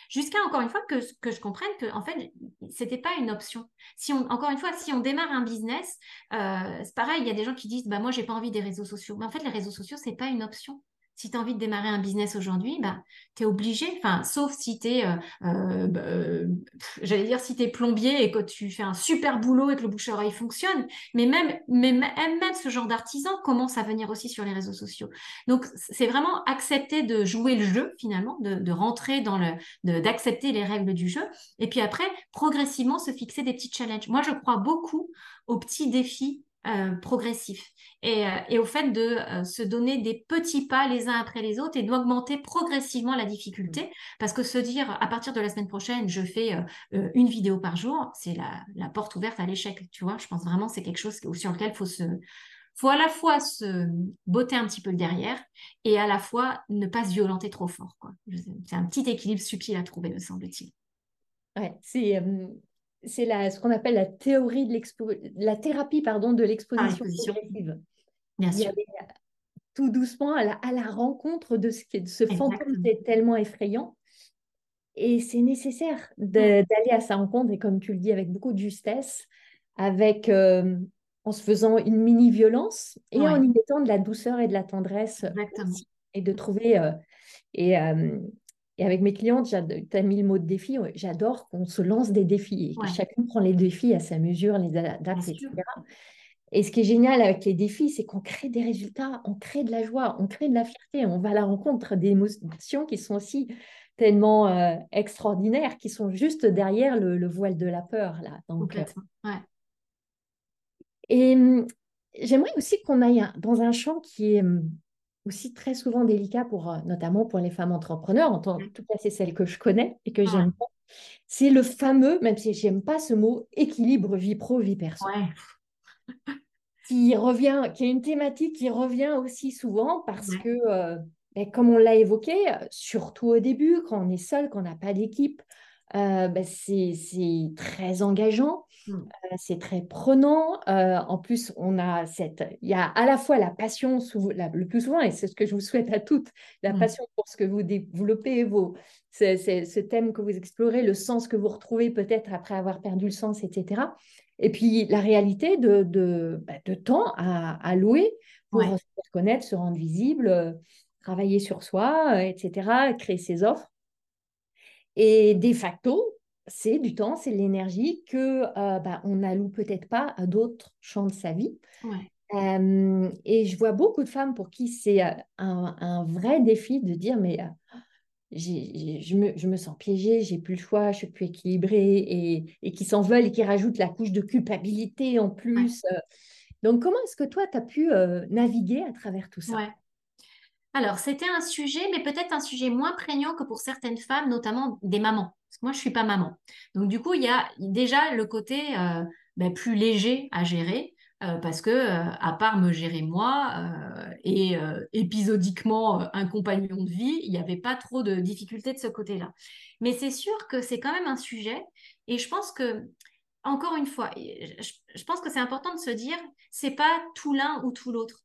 [SPEAKER 2] jusqu'à encore une fois que, je comprenne que en fait, c'était pas une option. Si encore une fois, si on démarre un business, euh, c'est pareil, il y a des gens qui disent, bah moi j'ai pas envie des réseaux sociaux. Mais en fait, les réseaux sociaux, c'est pas une option si tu as envie de démarrer un business aujourd'hui, bah, tu es obligé, enfin, sauf si tu es, euh, euh, bah, euh, j'allais dire, si tu plombier et que tu fais un super boulot et que le bouche-oreille fonctionne, mais même, mais même ce genre d'artisan commence à venir aussi sur les réseaux sociaux. Donc, c'est vraiment accepter de jouer le jeu, finalement, rentrer dans le, d'accepter les règles du jeu, et puis après, progressivement se fixer des petits challenges. Moi, je crois beaucoup aux petits défis euh, progressif. Et, euh, et, au fait de euh, se donner des petits pas les uns après les autres et d'augmenter progressivement la difficulté. Parce que se dire à partir de la semaine prochaine je fais une vidéo par jour c'est la, la, porte ouverte à l'échec tu vois. Je pense vraiment c'est quelque chose sur lequel il faut se faut à la fois se botter un petit peu le derrière et à la fois ne pas se violenter trop fort quoi. C'est un petit équilibre subtil à trouver me semble-t-il.
[SPEAKER 1] Ouais c'est c'est ce qu'on appelle la théorie de la thérapie pardon, de l'exposition progressive.
[SPEAKER 2] Bien sûr.
[SPEAKER 1] tout doucement à la, rencontre de ce, de ce fantôme qui est tellement effrayant. Et c'est nécessaire d'aller à sa rencontre, et comme tu le dis, avec beaucoup de justesse, avec, euh, en se faisant une mini-violence et en y mettant de la douceur et de la tendresse. et de trouver... Euh, et, euh, et avec mes clientes, tu as mis le mot de défi, j'adore qu'on se lance des défis et que chacun prend les défis à sa mesure, les adapte, etc. Et ce qui est génial avec les défis, c'est qu'on crée des résultats, on crée de la joie, on crée de la fierté, on va à la rencontre des émotions qui sont aussi tellement euh, extraordinaires, qui sont juste derrière le, voile de la peur. Là.
[SPEAKER 2] Donc, euh, ouais.
[SPEAKER 1] Et hum, j'aimerais aussi qu'on aille dans un champ qui est hum, aussi très souvent délicat pour euh, notamment pour les femmes entrepreneurs, en tout cas c'est celle que je connais et que j'aime pas. C'est le fameux, même si j'aime pas ce mot, équilibre vie pro vie perso. qui revient, qui est une thématique qui revient aussi souvent parce que, euh, ben, comme on l'a évoqué, surtout au début, quand on est seul, quand on n'a pas d'équipe, euh, ben, c'est très engageant. Mmh. Euh, c'est très prenant. Euh, en plus, on a cette, il y a à la fois la passion, le plus souvent, et c'est ce que je vous souhaite à toutes, la mmh. passion pour ce que vous développez, vos, c'est, ce thème que vous explorez, le sens que vous retrouvez peut-être après avoir perdu le sens, etc. Et puis la réalité de, de, bah, de temps à, à, louer pour se connaître, se rendre visible, euh, travailler sur soi, etc., créer ses offres. Et de facto, c'est du temps, c'est de l'énergie que euh, bah, on n'alloue peut-être pas à d'autres champs de sa vie. et je vois beaucoup de femmes pour qui c'est euh, un, vrai défi de dire mais euh, je, me, je, me, sens piégée, j'ai plus le choix, je suis plus équilibrée et, et qui s'en veulent et qui rajoutent la couche de culpabilité en plus. Donc comment est-ce que toi, tu as pu naviguer à travers tout ça?
[SPEAKER 2] Alors, c'était un sujet, mais peut-être un sujet moins prégnant que pour certaines femmes, notamment des mamans moi, je suis pas maman. Donc, du coup, il y a déjà le côté euh, ben, plus léger à gérer. Euh, parce que, euh, à part me gérer moi et épisodiquement un compagnon de vie, il n'y avait pas trop de difficultés de ce côté-là. Mais c'est sûr que c'est quand même un sujet. Et je pense que, encore une fois, je, pense que c'est important de se dire, c'est pas tout l'un ou tout l'autre.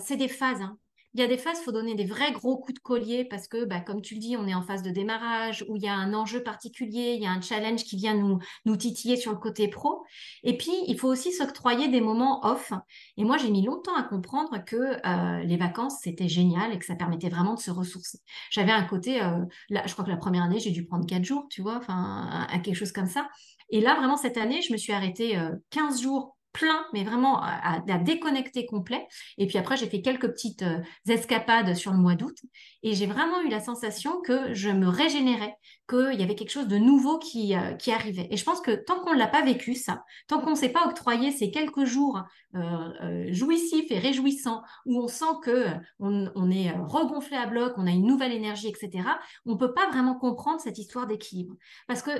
[SPEAKER 2] c'est des phases. Hein. Il y a des phases, il faut donner des vrais gros coups de collier parce que, bah, comme tu le dis, on est en phase de démarrage où il y a un enjeu particulier, il y a un challenge qui vient nous, titiller sur le côté pro. Et puis, il faut aussi s'octroyer des moments off. Et moi, j'ai mis longtemps à comprendre que euh, les vacances, c'était génial et que ça permettait vraiment de se ressourcer. J'avais un côté, euh, là, je crois que la première année, j'ai dû prendre quatre jours, tu vois, enfin, à, quelque chose comme ça. Et là, vraiment, cette année, je me suis arrêtée 15 euh, jours plein, mais vraiment à, déconnecter complet. Et puis après, j'ai fait quelques petites euh, escapades sur le mois d'août et j'ai vraiment eu la sensation que je me régénérais, qu'il y avait quelque chose de nouveau qui, euh, arrivait. Et je pense que tant qu'on ne l'a pas vécu, ça, tant qu'on ne s'est pas octroyé ces quelques jours euh, jouissifs et réjouissants, où on sent que on, est regonflé à bloc, on a une nouvelle énergie, etc., on ne peut pas vraiment comprendre cette histoire d'équilibre. Parce que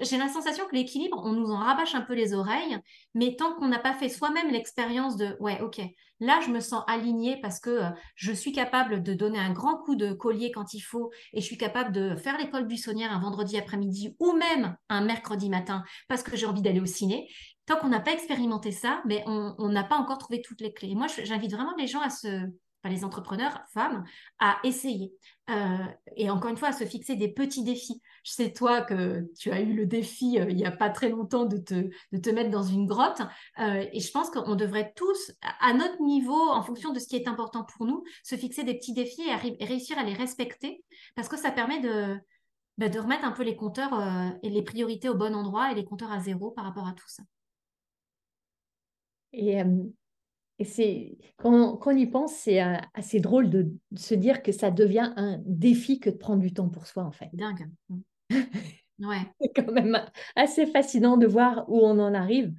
[SPEAKER 2] j'ai la sensation que l'équilibre, on nous en rabâche un peu les oreilles, mais tant qu'on n'a pas fait soi-même l'expérience de, ouais, ok, là, je me sens alignée parce que euh, je suis capable de donner un grand coup de collier quand il faut et je suis capable de faire l'école buissonnière un vendredi après-midi ou même un mercredi matin parce que j'ai envie d'aller au ciné. Tant qu'on n'a pas expérimenté ça, mais on n'a pas encore trouvé toutes les clés. moi, j'invite vraiment les gens à se, les entrepreneurs femmes, à essayer. Euh, et encore une fois, à se fixer des petits défis. Je sais, toi, que tu as eu le défi euh, il n'y a pas très longtemps de te, de te mettre dans une grotte. Euh, et je pense qu'on devrait tous, à notre niveau, en fonction de ce qui est important pour nous, se fixer des petits défis et, réussir à les respecter. Parce que ça permet de, bah, de remettre un peu les compteurs et les priorités au bon endroit et les compteurs à zéro par rapport à tout ça.
[SPEAKER 1] Et et c'est quand, on y pense, c'est euh, assez drôle de, se dire que ça devient un défi que de prendre du temps pour soi, en fait.
[SPEAKER 2] Dingue. Ouais.
[SPEAKER 1] c'est quand même assez fascinant de voir où on en arrive.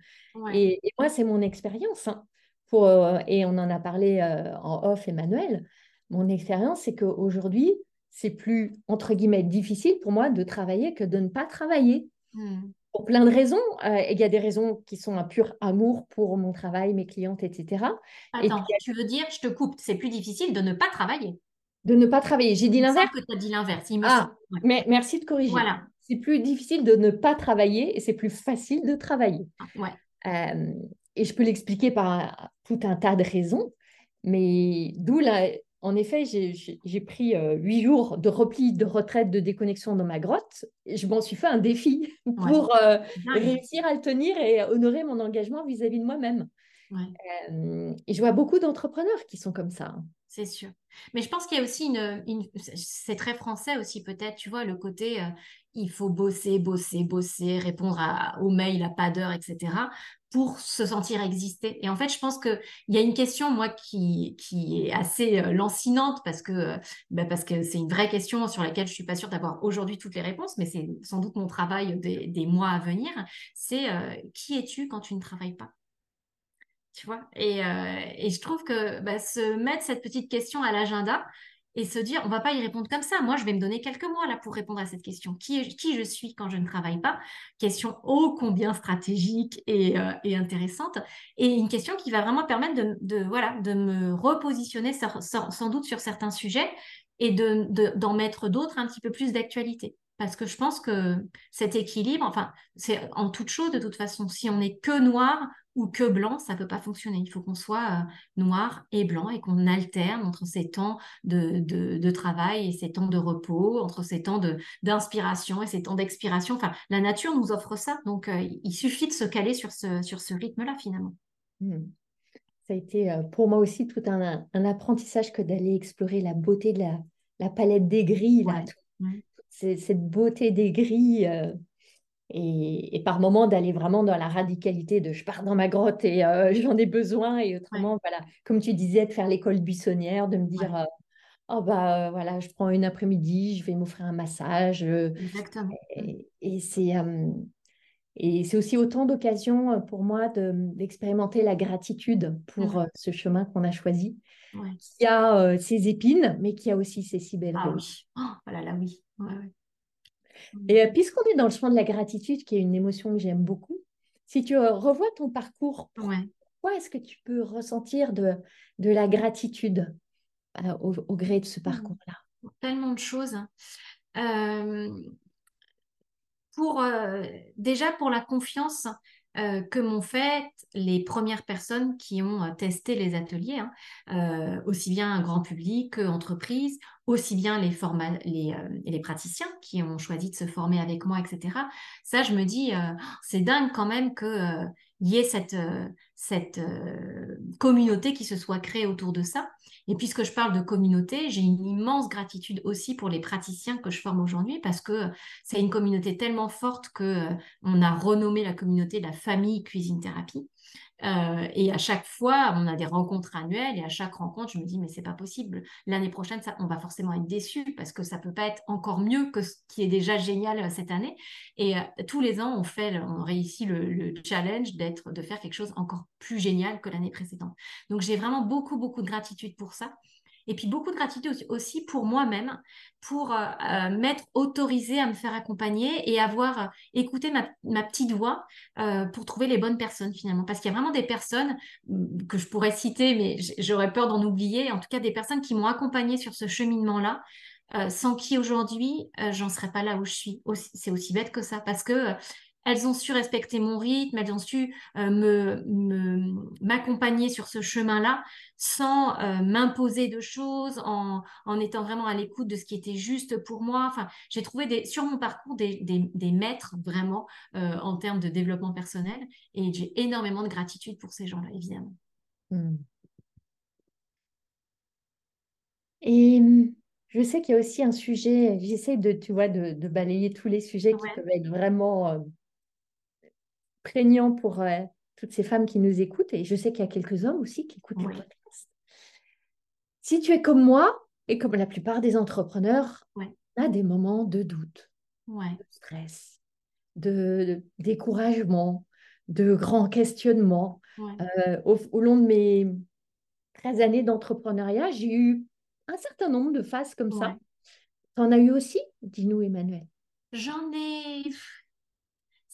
[SPEAKER 1] Et, moi, c'est mon expérience. Hein, pour, euh, et on en a parlé euh, en off, Emmanuel. Mon expérience, c'est qu'aujourd'hui, c'est plus, entre guillemets, difficile pour moi de travailler que de ne pas travailler. Mmh pour plein de raisons. Euh, il y a des raisons qui sont un pur amour pour mon travail, mes clientes, etc.
[SPEAKER 2] Attends, tu veux dire, je te coupe, c'est plus difficile de ne pas travailler?
[SPEAKER 1] De ne pas travailler. J'ai dit l'inverse.
[SPEAKER 2] que tu as dit l'inverse.
[SPEAKER 1] Ah, mais merci de corriger. Voilà. C'est plus difficile de ne pas travailler et c'est plus facile de travailler.
[SPEAKER 2] Ouais.
[SPEAKER 1] Euh, et je peux l'expliquer par tout un tas de raisons. Mais d'où la, en effet, j'ai pris euh, huit jours de repli, de retraite, de déconnexion dans ma grotte. Et je m'en suis fait un défi pour euh, réussir à le tenir et honorer mon engagement vis-à-vis de moi-même. Euh, et je vois beaucoup d'entrepreneurs qui sont comme ça.
[SPEAKER 2] C'est sûr. Mais je pense qu'il y a aussi une, c'est très français aussi peut-être, tu vois, le côté il faut bosser, bosser, bosser, répondre à, aux mails à pas d'heure, etc pour se sentir exister. Et en fait, je pense qu'il y a une question, moi, qui, est assez euh, lancinante parce que euh, bah, parce que c'est une vraie question sur laquelle je suis pas sûre d'avoir aujourd'hui toutes les réponses, mais c'est sans doute mon travail des, mois à venir. C'est euh, qui es-tu quand tu ne travailles pas? Tu vois et, et, je trouve que bah, se mettre cette petite question à l'agenda, et se dire, on va pas y répondre comme ça. Moi, je vais me donner quelques mois là pour répondre à cette question. Qui, qui je suis quand je ne travaille pas? Question ô combien stratégique et, euh, intéressante. Et une question qui va vraiment permettre de, voilà, de me repositionner sans, doute sur certains sujets et d'en de, mettre d'autres un petit peu plus d'actualité. Parce que je pense que cet équilibre, enfin, c'est en toute chose de toute façon. Si on n'est que noir, ou que blanc, ça ne peut pas fonctionner. Il faut qu'on soit euh, noir et blanc et qu'on alterne entre ces temps de, de, travail et ces temps de repos, entre ces temps d'inspiration et ces temps d'expiration. Enfin, la nature nous offre ça. Donc, euh, il suffit de se caler sur ce, sur ce rythme-là, finalement.
[SPEAKER 1] Hmm. Ça a été euh, pour moi aussi tout un, un apprentissage que d'aller explorer la beauté de la, la palette des grilles. Cette beauté des grilles et, par moment d'aller vraiment dans la radicalité de je pars dans ma grotte et euh, j'en ai besoin et autrement voilà. Comme tu disais de faire l'école buissonnière de me dire euh, oh bah voilà je prends une après-midi je vais m'offrir un massage
[SPEAKER 2] euh, exactement.
[SPEAKER 1] et, et c'est et c'est aussi autant d'occasions pour moi d'expérimenter la gratitude pour mmh. ce chemin qu'on a choisi qui a ses épines mais qui a aussi ses si belles
[SPEAKER 2] ah oui. Oh, voilà là oui.
[SPEAKER 1] Et euh, puisqu'on est dans le chemin de la gratitude, qui est une émotion que j'aime beaucoup, si tu euh, revois ton parcours, pourquoi est-ce que tu peux ressentir de, de la gratitude euh, au, gré de ce mmh. parcours-là?
[SPEAKER 2] Tellement de choses. pour, déjà pour la confiance que m'ont fait les premières personnes qui ont testé les ateliers, hein. aussi bien un grand public qu'entreprise, aussi bien les, les, euh, les, praticiens qui ont choisi de se former avec moi, etc. Ça, je me dis, euh, c'est dingue quand même qu'il euh, y ait cette, cette communauté qui se soit créée autour de ça. Et puisque je parle de communauté, j'ai une immense gratitude aussi pour les praticiens que je forme aujourd'hui parce que c'est une communauté tellement forte que on a renommé la communauté la famille cuisine thérapie. Euh, et à chaque fois, on a des rencontres annuelles et à chaque rencontre, je me dis, mais c'est pas possible. L'année prochaine, ça, on va forcément être déçu parce que ça peut pas être encore mieux que ce qui est déjà génial euh, cette année. Et euh, tous les ans, on fait, on réussit le, le challenge d'être, de faire quelque chose encore plus génial que l'année précédente. Donc, j'ai vraiment beaucoup, beaucoup de gratitude pour ça. Et puis beaucoup de gratitude aussi pour moi-même, pour euh, euh, m'être autorisée à me faire accompagner et avoir euh, écouté ma, petite voix pour trouver les bonnes personnes finalement. Parce qu'il y a vraiment des personnes mm, que je pourrais citer, mais j'aurais peur d'en oublier. En tout cas, des personnes qui m'ont accompagnée sur ce cheminement-là. sans qui aujourd'hui j'en serais pas là où je suis. C'est aussi bête que ça parce que elles ont su respecter mon rythme, elles ont su euh, me, m'accompagner sur ce chemin-là sans euh, m'imposer de choses, en, étant vraiment à l'écoute de ce qui était juste pour moi. Enfin, j'ai trouvé des, sur mon parcours des, maîtres vraiment euh, en termes de développement personnel et j'ai énormément de gratitude pour ces gens-là, évidemment. Hmm.
[SPEAKER 1] Et je sais qu'il y a aussi un sujet, j'essaie de, tu vois, de, balayer tous les sujets qui peuvent être vraiment prégnant pour euh, toutes ces femmes qui nous écoutent. Et je sais qu'il y a quelques hommes aussi qui écoutent le podcast. Si tu es comme moi, et comme la plupart des entrepreneurs, on a des moments de doute, de stress, de, découragement, de grands questionnements. Euh, au, long de mes 13 années d'entrepreneuriat, j'ai eu un certain nombre de phases comme ça. Tu en as eu aussi? Dis-nous, Emmanuel.
[SPEAKER 2] J'en ai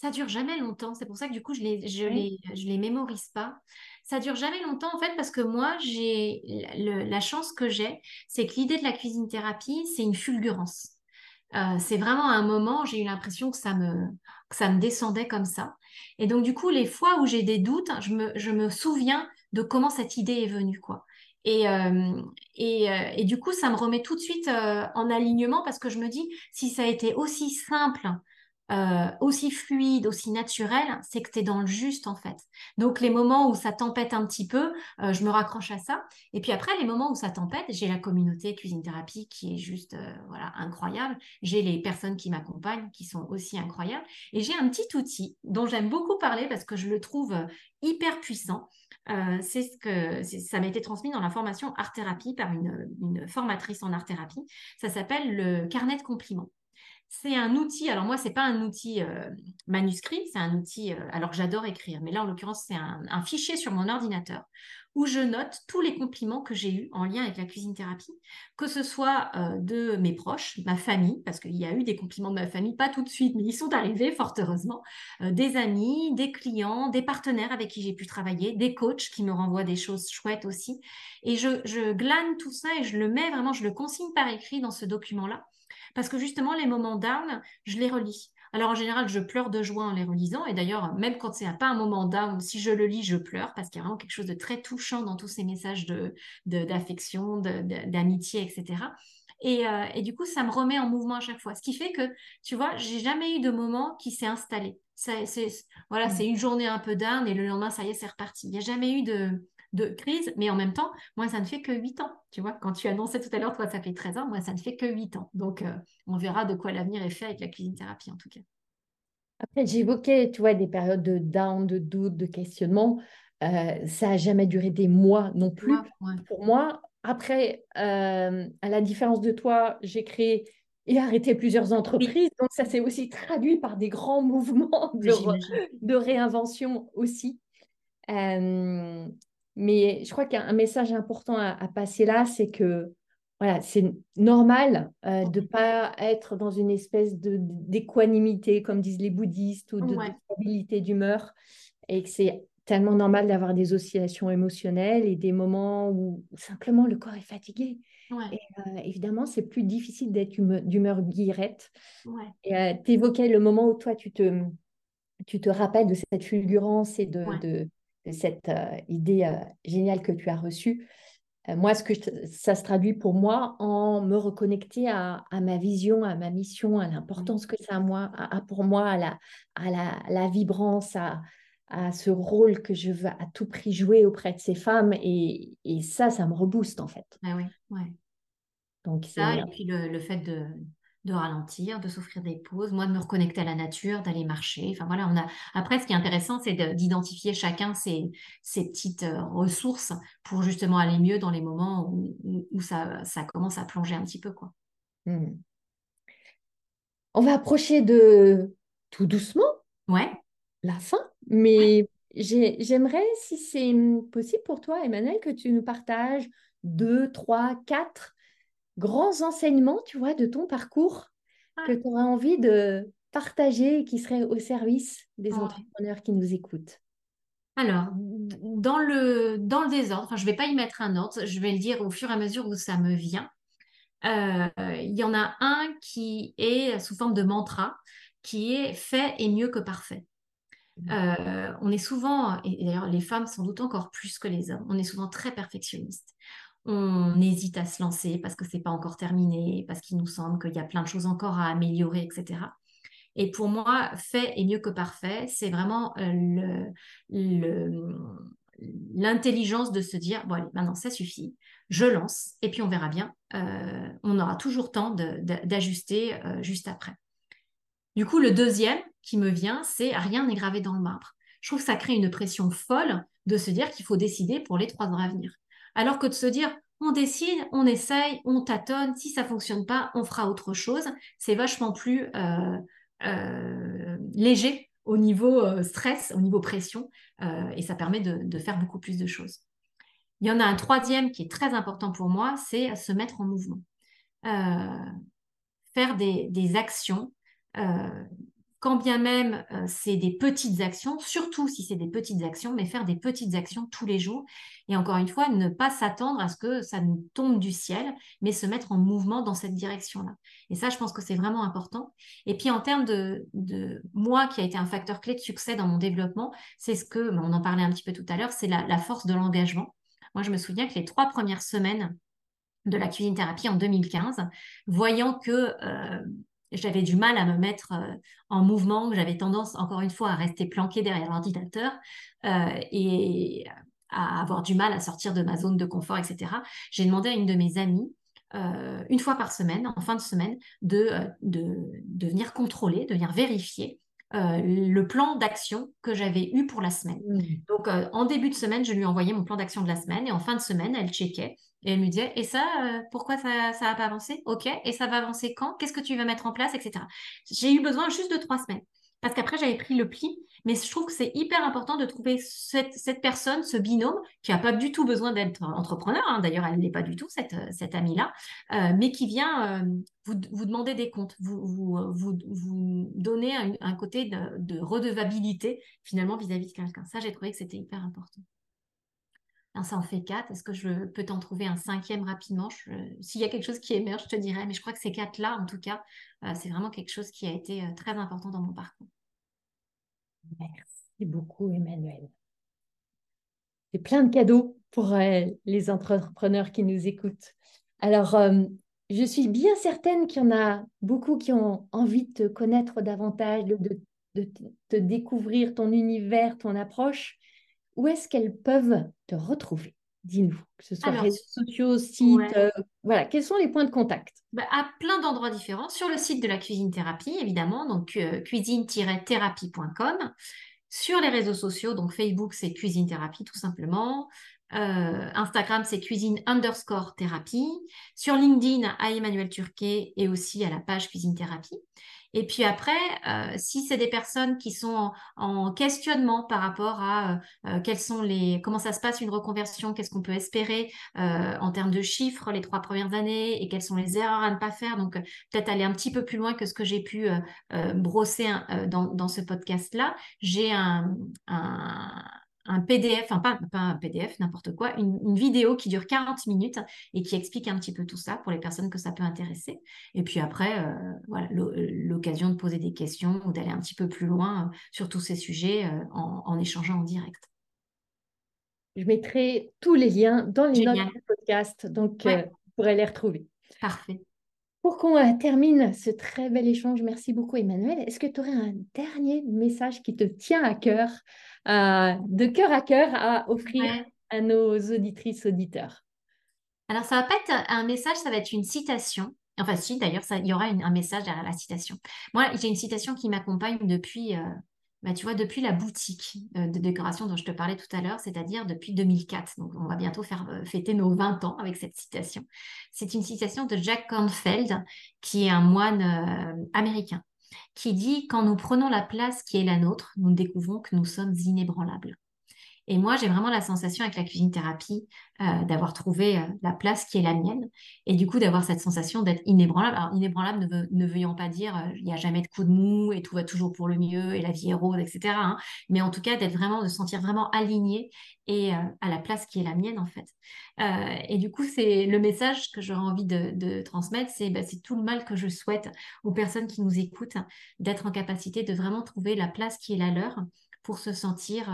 [SPEAKER 2] ça dure jamais longtemps. C'est pour ça que du coup, je les, je les, je les mémorise pas. Ça dure jamais longtemps en fait parce que moi, j'ai la chance que j'ai, c'est que l'idée de la cuisine thérapie, c'est une fulgurance. Euh, c'est vraiment un moment, j'ai eu l'impression que ça me que ça me descendait comme ça. Et donc du coup, les fois où j'ai des doutes, je me, je me souviens de comment cette idée est venue quoi. Et, euh, et, euh, et, du coup, ça me remet tout de suite en alignement parce que je me dis, si ça a été aussi simple euh, aussi fluide, aussi naturel, c'est que tu es dans le juste en fait. Donc les moments où ça tempête un petit peu, euh, je me raccroche à ça. Et puis après, les moments où ça tempête, j'ai la communauté Cuisine Thérapie qui est juste euh, voilà, incroyable. J'ai les personnes qui m'accompagnent qui sont aussi incroyables. Et j'ai un petit outil dont j'aime beaucoup parler parce que je le trouve hyper puissant. c'est ce que ça m'a été transmis dans la formation art thérapie par une, une formatrice en art thérapie. Ça s'appelle le carnet de compliments. C'est un outil, alors moi, ce n'est pas un outil euh, manuscrit, c'est un outil, euh, alors j'adore écrire, mais là, en l'occurrence, c'est un, fichier sur mon ordinateur où je note tous les compliments que j'ai eus en lien avec la cuisine thérapie, que ce soit euh, de mes proches, ma famille, parce qu'il y a eu des compliments de ma famille, pas tout de suite, mais ils sont arrivés, fort heureusement, des amis, des clients, des partenaires avec qui j'ai pu travailler, des coachs qui me renvoient des choses chouettes aussi. Et je, je glane tout ça et je le mets vraiment, je le consigne par écrit dans ce document-là parce que justement, les moments down, je les relis. Alors en général, je pleure de joie en les relisant. Et d'ailleurs, même quand c'est pas un moment down, si je le lis, je pleure parce qu'il y a vraiment quelque chose de très touchant dans tous ces messages de, d'affection, d'amitié, etc. Euh, et, du coup, ça me remet en mouvement à chaque fois. Ce qui fait que, tu vois, j'ai jamais eu de moment qui s'est installé. voilà, mmh. c'est une journée un peu down et le lendemain, ça y est, c'est reparti. Il n'y a jamais eu de, de crise, mais en même temps, moi, ça ne fait que 8 ans. Tu vois, quand tu annonçais tout à l'heure, toi, ça fait 13 ans, moi, ça ne fait que 8 ans. Donc, euh, on verra de quoi l'avenir est fait avec la cuisine thérapie, en tout cas.
[SPEAKER 1] Après, j'évoquais, tu vois, des périodes de down, de doute, de questionnement. Euh, ça n'a jamais duré des mois non plus. Pour moi, après, euh, à la différence de toi, j'ai créé et arrêté plusieurs entreprises. Donc, ça s'est aussi traduit par des grands mouvements de, de réinvention aussi. Mais je crois qu'il y a un message important à, passer là, c'est que voilà, c'est normal euh, de ne pas être dans une espèce d'équanimité, comme disent les bouddhistes, ou de, stabilité d'humeur, et que c'est tellement normal d'avoir des oscillations émotionnelles et des moments où simplement le corps est fatigué. Et euh, évidemment, c'est plus difficile d'être d'humeur guirette. Et euh, tu évoquais le moment où toi, tu te, tu te rappelles de cette fulgurance et de cette euh, idée euh, géniale que tu as reçue. Euh, moi, ce que ça se traduit pour moi en me reconnecter à, ma vision, à ma mission, à l'importance que ça a, moi, pour moi, à la, à la, la vibrance, à, à, ce rôle que je veux à tout prix jouer auprès de ces femmes. Et, et ça, ça me rebooste en fait.
[SPEAKER 2] Ah oui, ouais. Donc, ça, et puis le, le fait de, de ralentir, de s'offrir des pauses, moi de me reconnecter à la nature, d'aller marcher. Enfin voilà, on a. Après, ce qui est intéressant, c'est d'identifier chacun ses, petites euh, ressources pour justement aller mieux dans les moments où, ça, ça, commence à plonger un petit peu, quoi. Hmm.
[SPEAKER 1] On va approcher de tout doucement.
[SPEAKER 2] Ouais.
[SPEAKER 1] La fin, mais j'aimerais, si c'est possible pour toi, Emmanuel, que tu nous partages deux, trois, quatre grands enseignements, tu vois, de ton parcours que tu auras envie de partager et qui seraient au service des entrepreneurs qui nous écoutent?
[SPEAKER 2] Alors, dans le, dans le désordre, je ne vais pas y mettre un ordre, je vais le dire au fur et à mesure où ça me vient. Euh, il y en a un qui est sous forme de mantra, qui est fait est mieux que parfait. Mmh. Euh, on est souvent, et d'ailleurs les femmes sans doute encore plus que les hommes, on est souvent très perfectionniste. On hésite à se lancer parce que c'est pas encore terminé, parce qu'il nous semble qu'il y a plein de choses encore à améliorer, etc. Et pour moi, fait est mieux que parfait. C'est vraiment euh, l'intelligence de se dire, bon, allez, maintenant, ça suffit. Je lance et puis on verra bien. Euh, on aura toujours temps d'ajuster euh, juste après. Du coup, le deuxième qui me vient, c'est rien n'est gravé dans le marbre. Je trouve que ça crée une pression folle de se dire qu'il faut décider pour les trois ans à venir. Alors que de se dire, on décide, on essaye, on tâtonne, si ça fonctionne pas, on fera autre chose. C'est vachement plus euh, léger au niveau euh, stress, au niveau pression, euh, et ça permet de, faire beaucoup plus de choses. Il y en a un troisième qui est très important pour moi, c'est se mettre en mouvement. faire des actions quand bien même euh, c'est des petites actions, surtout si c'est des petites actions, mais faire des petites actions tous les jours. Et encore une fois, ne pas s'attendre à ce que ça nous tombe du ciel, mais se mettre en mouvement dans cette direction-là. Et ça, je pense que c'est vraiment important. Et puis en termes de, moi, qui a été un facteur clé de succès dans mon développement, c'est ce que, on en parlait un petit peu tout à l'heure, c'est la, force de l'engagement. Moi, je me souviens que les trois premières semaines de la cuisine thérapie en 2015, voyant que euh, j'avais du mal à me mettre euh, en mouvement, j'avais tendance, encore une fois, à rester planquée derrière l'ordinateur euh, et à avoir du mal à sortir de ma zone de confort, etc. J'ai demandé à une de mes amies, euh, une fois par semaine, en fin de semaine, de, venir contrôler, de venir vérifier le plan d'action que j'avais eu pour la semaine. Mmh. Donc, en début de semaine, je lui envoyais mon plan d'action de la semaine et en fin de semaine, elle checkait et elle me disait, et ça, euh, pourquoi ça n'a pas avancé? Ok, et ça va avancer quand? Qu'est-ce que tu vas mettre en place, etc. J'ai eu besoin juste de trois semaines. Parce qu'après, j'avais pris le pli. Mais je trouve que c'est hyper important de trouver cette, personne, ce binôme, qui n'a pas du tout besoin d'être entrepreneur. Hein. D'ailleurs, elle n'est pas du tout, cette, amie-là. Euh, mais qui vient euh, vous, demander des comptes, vous, vous, donner un, côté de, de, redevabilité, finalement, vis-à-vis -vis de quelqu'un. Ça, j'ai trouvé que c'était hyper important ça en fait quatre. Est-ce que je peux t'en trouver un cinquième rapidement? S'il y a quelque chose qui émerge, je te dirais. Mais je crois que ces quatre-là, en tout cas, euh, c'est vraiment quelque chose qui a été euh, très important dans mon parcours.
[SPEAKER 1] Merci beaucoup, Emmanuel. C'est plein de cadeaux pour euh, les entrepreneurs qui nous écoutent. Alors, je suis bien certaine qu'il y en a beaucoup qui ont envie de te connaître davantage, de te découvrir ton univers, ton approche où est-ce qu'elles peuvent te retrouver Dis-nous, que ce soit réseaux sociaux, sites, euh, voilà, quels sont les points de contact?
[SPEAKER 2] Bah, À plein d'endroits différents, sur le site de la cuisine thérapie, évidemment, donc euh, cuisine-thérapie.com, sur les réseaux sociaux, donc Facebook, c'est cuisine thérapie tout simplement, euh, Instagram, c'est cuisine underscore thérapie, sur LinkedIn, à Emmanuel Turquet et aussi à la page cuisine thérapie. Et puis après, euh, si c'est des personnes qui sont en, questionnement par rapport à euh, quels sont les, comment ça se passe une reconversion, qu'est-ce qu'on peut espérer euh, en termes de chiffres les trois premières années et quelles sont les erreurs à ne pas faire. Donc peut-être aller un petit peu plus loin que ce que j'ai pu brosser dans, dans, ce podcast-là. J'ai un, un un PDF, enfin pas, un PDF, n'importe quoi, une, vidéo qui dure 40 minutes et qui explique un petit peu tout ça pour les personnes que ça peut intéresser. Et puis après, euh, voilà, l'occasion de poser des questions ou d'aller un petit peu plus loin euh, sur tous ces sujets euh, en, échangeant en direct.
[SPEAKER 1] Je mettrai tous les liens dans les notes du podcast, donc vous pourrez les retrouver.
[SPEAKER 2] Parfait.
[SPEAKER 1] Pour qu'on termine ce très bel échange, merci beaucoup Emmanuel. Est-ce que tu aurais un dernier message qui te tient à cœur de cœur à cœur à offrir à nos auditrices, auditeurs?
[SPEAKER 2] Alors, ça va pas être un message, ça va être une citation. Enfin, si, d'ailleurs, il y aura un message derrière la citation. Moi, j'ai une citation qui m'accompagne depuis, euh, bah, tu vois, depuis la boutique euh, de décoration dont je te parlais tout à l'heure, c'est-à-dire depuis 2004. Donc, on va bientôt faire euh, fêter nos 20 ans avec cette citation. C'est une citation de Jack Kornfeld, qui est un moine américain qui dit Quand nous prenons la place qui est la nôtre, nous découvrons que nous sommes inébranlables. Et moi, j'ai vraiment la sensation avec la cuisine thérapie euh, d'avoir trouvé euh, la place qui est la mienne et du coup d'avoir cette sensation d'être inébranlable. Alors, inébranlable ne, veut, ne pas dire euh, il n'y a jamais de coup de mou et tout va toujours pour le mieux et la vie est rose, etc. hein. Mais en tout cas, d'être vraiment, de se sentir vraiment aligné et à la place qui est la mienne en fait. et du coup, c'est le message que j'aurais envie de, transmettre, bah, c'est tout le mal que je souhaite aux personnes qui nous écoutent d'être en capacité de vraiment trouver la place qui est la leur pour se sentir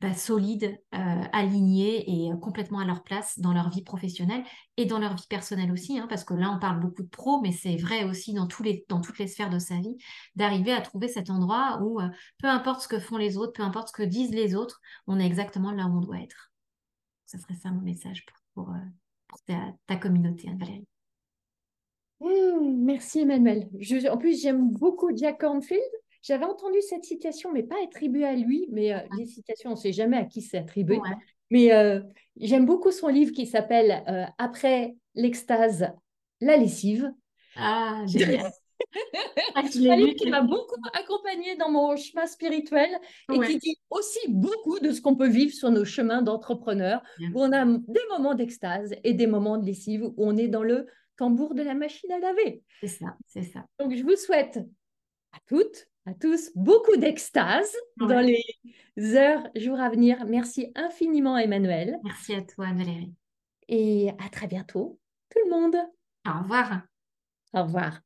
[SPEAKER 2] bah, solides, euh, alignés et euh, complètement à leur place dans leur vie professionnelle et dans leur vie personnelle aussi, hein, parce que là, on parle beaucoup de pro, mais c'est vrai aussi dans, tous les, dans toutes les sphères de sa vie, d'arriver à trouver cet endroit où, euh, peu importe ce que font les autres, peu importe ce que disent les autres, on est exactement là où on doit être. Ce serait ça mon message pour, pour, ta, communauté, hein, Valérie.
[SPEAKER 1] Mmh, merci Emmanuel. en plus, j'aime beaucoup Jack Cornfield j'avais entendu cette citation, mais pas attribuée à lui, mais euh, les citations, on ne sait jamais à qui c'est attribué. Mais euh, j'aime beaucoup son livre qui s'appelle euh, Après l'extase, la lessive.
[SPEAKER 2] Ah, génial.
[SPEAKER 1] ah, un livre qui m'a beaucoup accompagné dans mon chemin spirituel et qui dit aussi beaucoup de ce qu'on peut vivre sur nos chemins d'entrepreneurs, où on a des moments d'extase et des moments de lessive, où on est dans le tambour de la machine à laver.
[SPEAKER 2] C'est ça, c'est ça.
[SPEAKER 1] Donc, je vous souhaite à toutes à tous beaucoup d'extase dans les heures, jours à venir. Merci infiniment, Emmanuel.
[SPEAKER 2] Merci à toi, Valérie.
[SPEAKER 1] Et à très bientôt, tout le monde.
[SPEAKER 2] Au revoir.
[SPEAKER 1] Au revoir.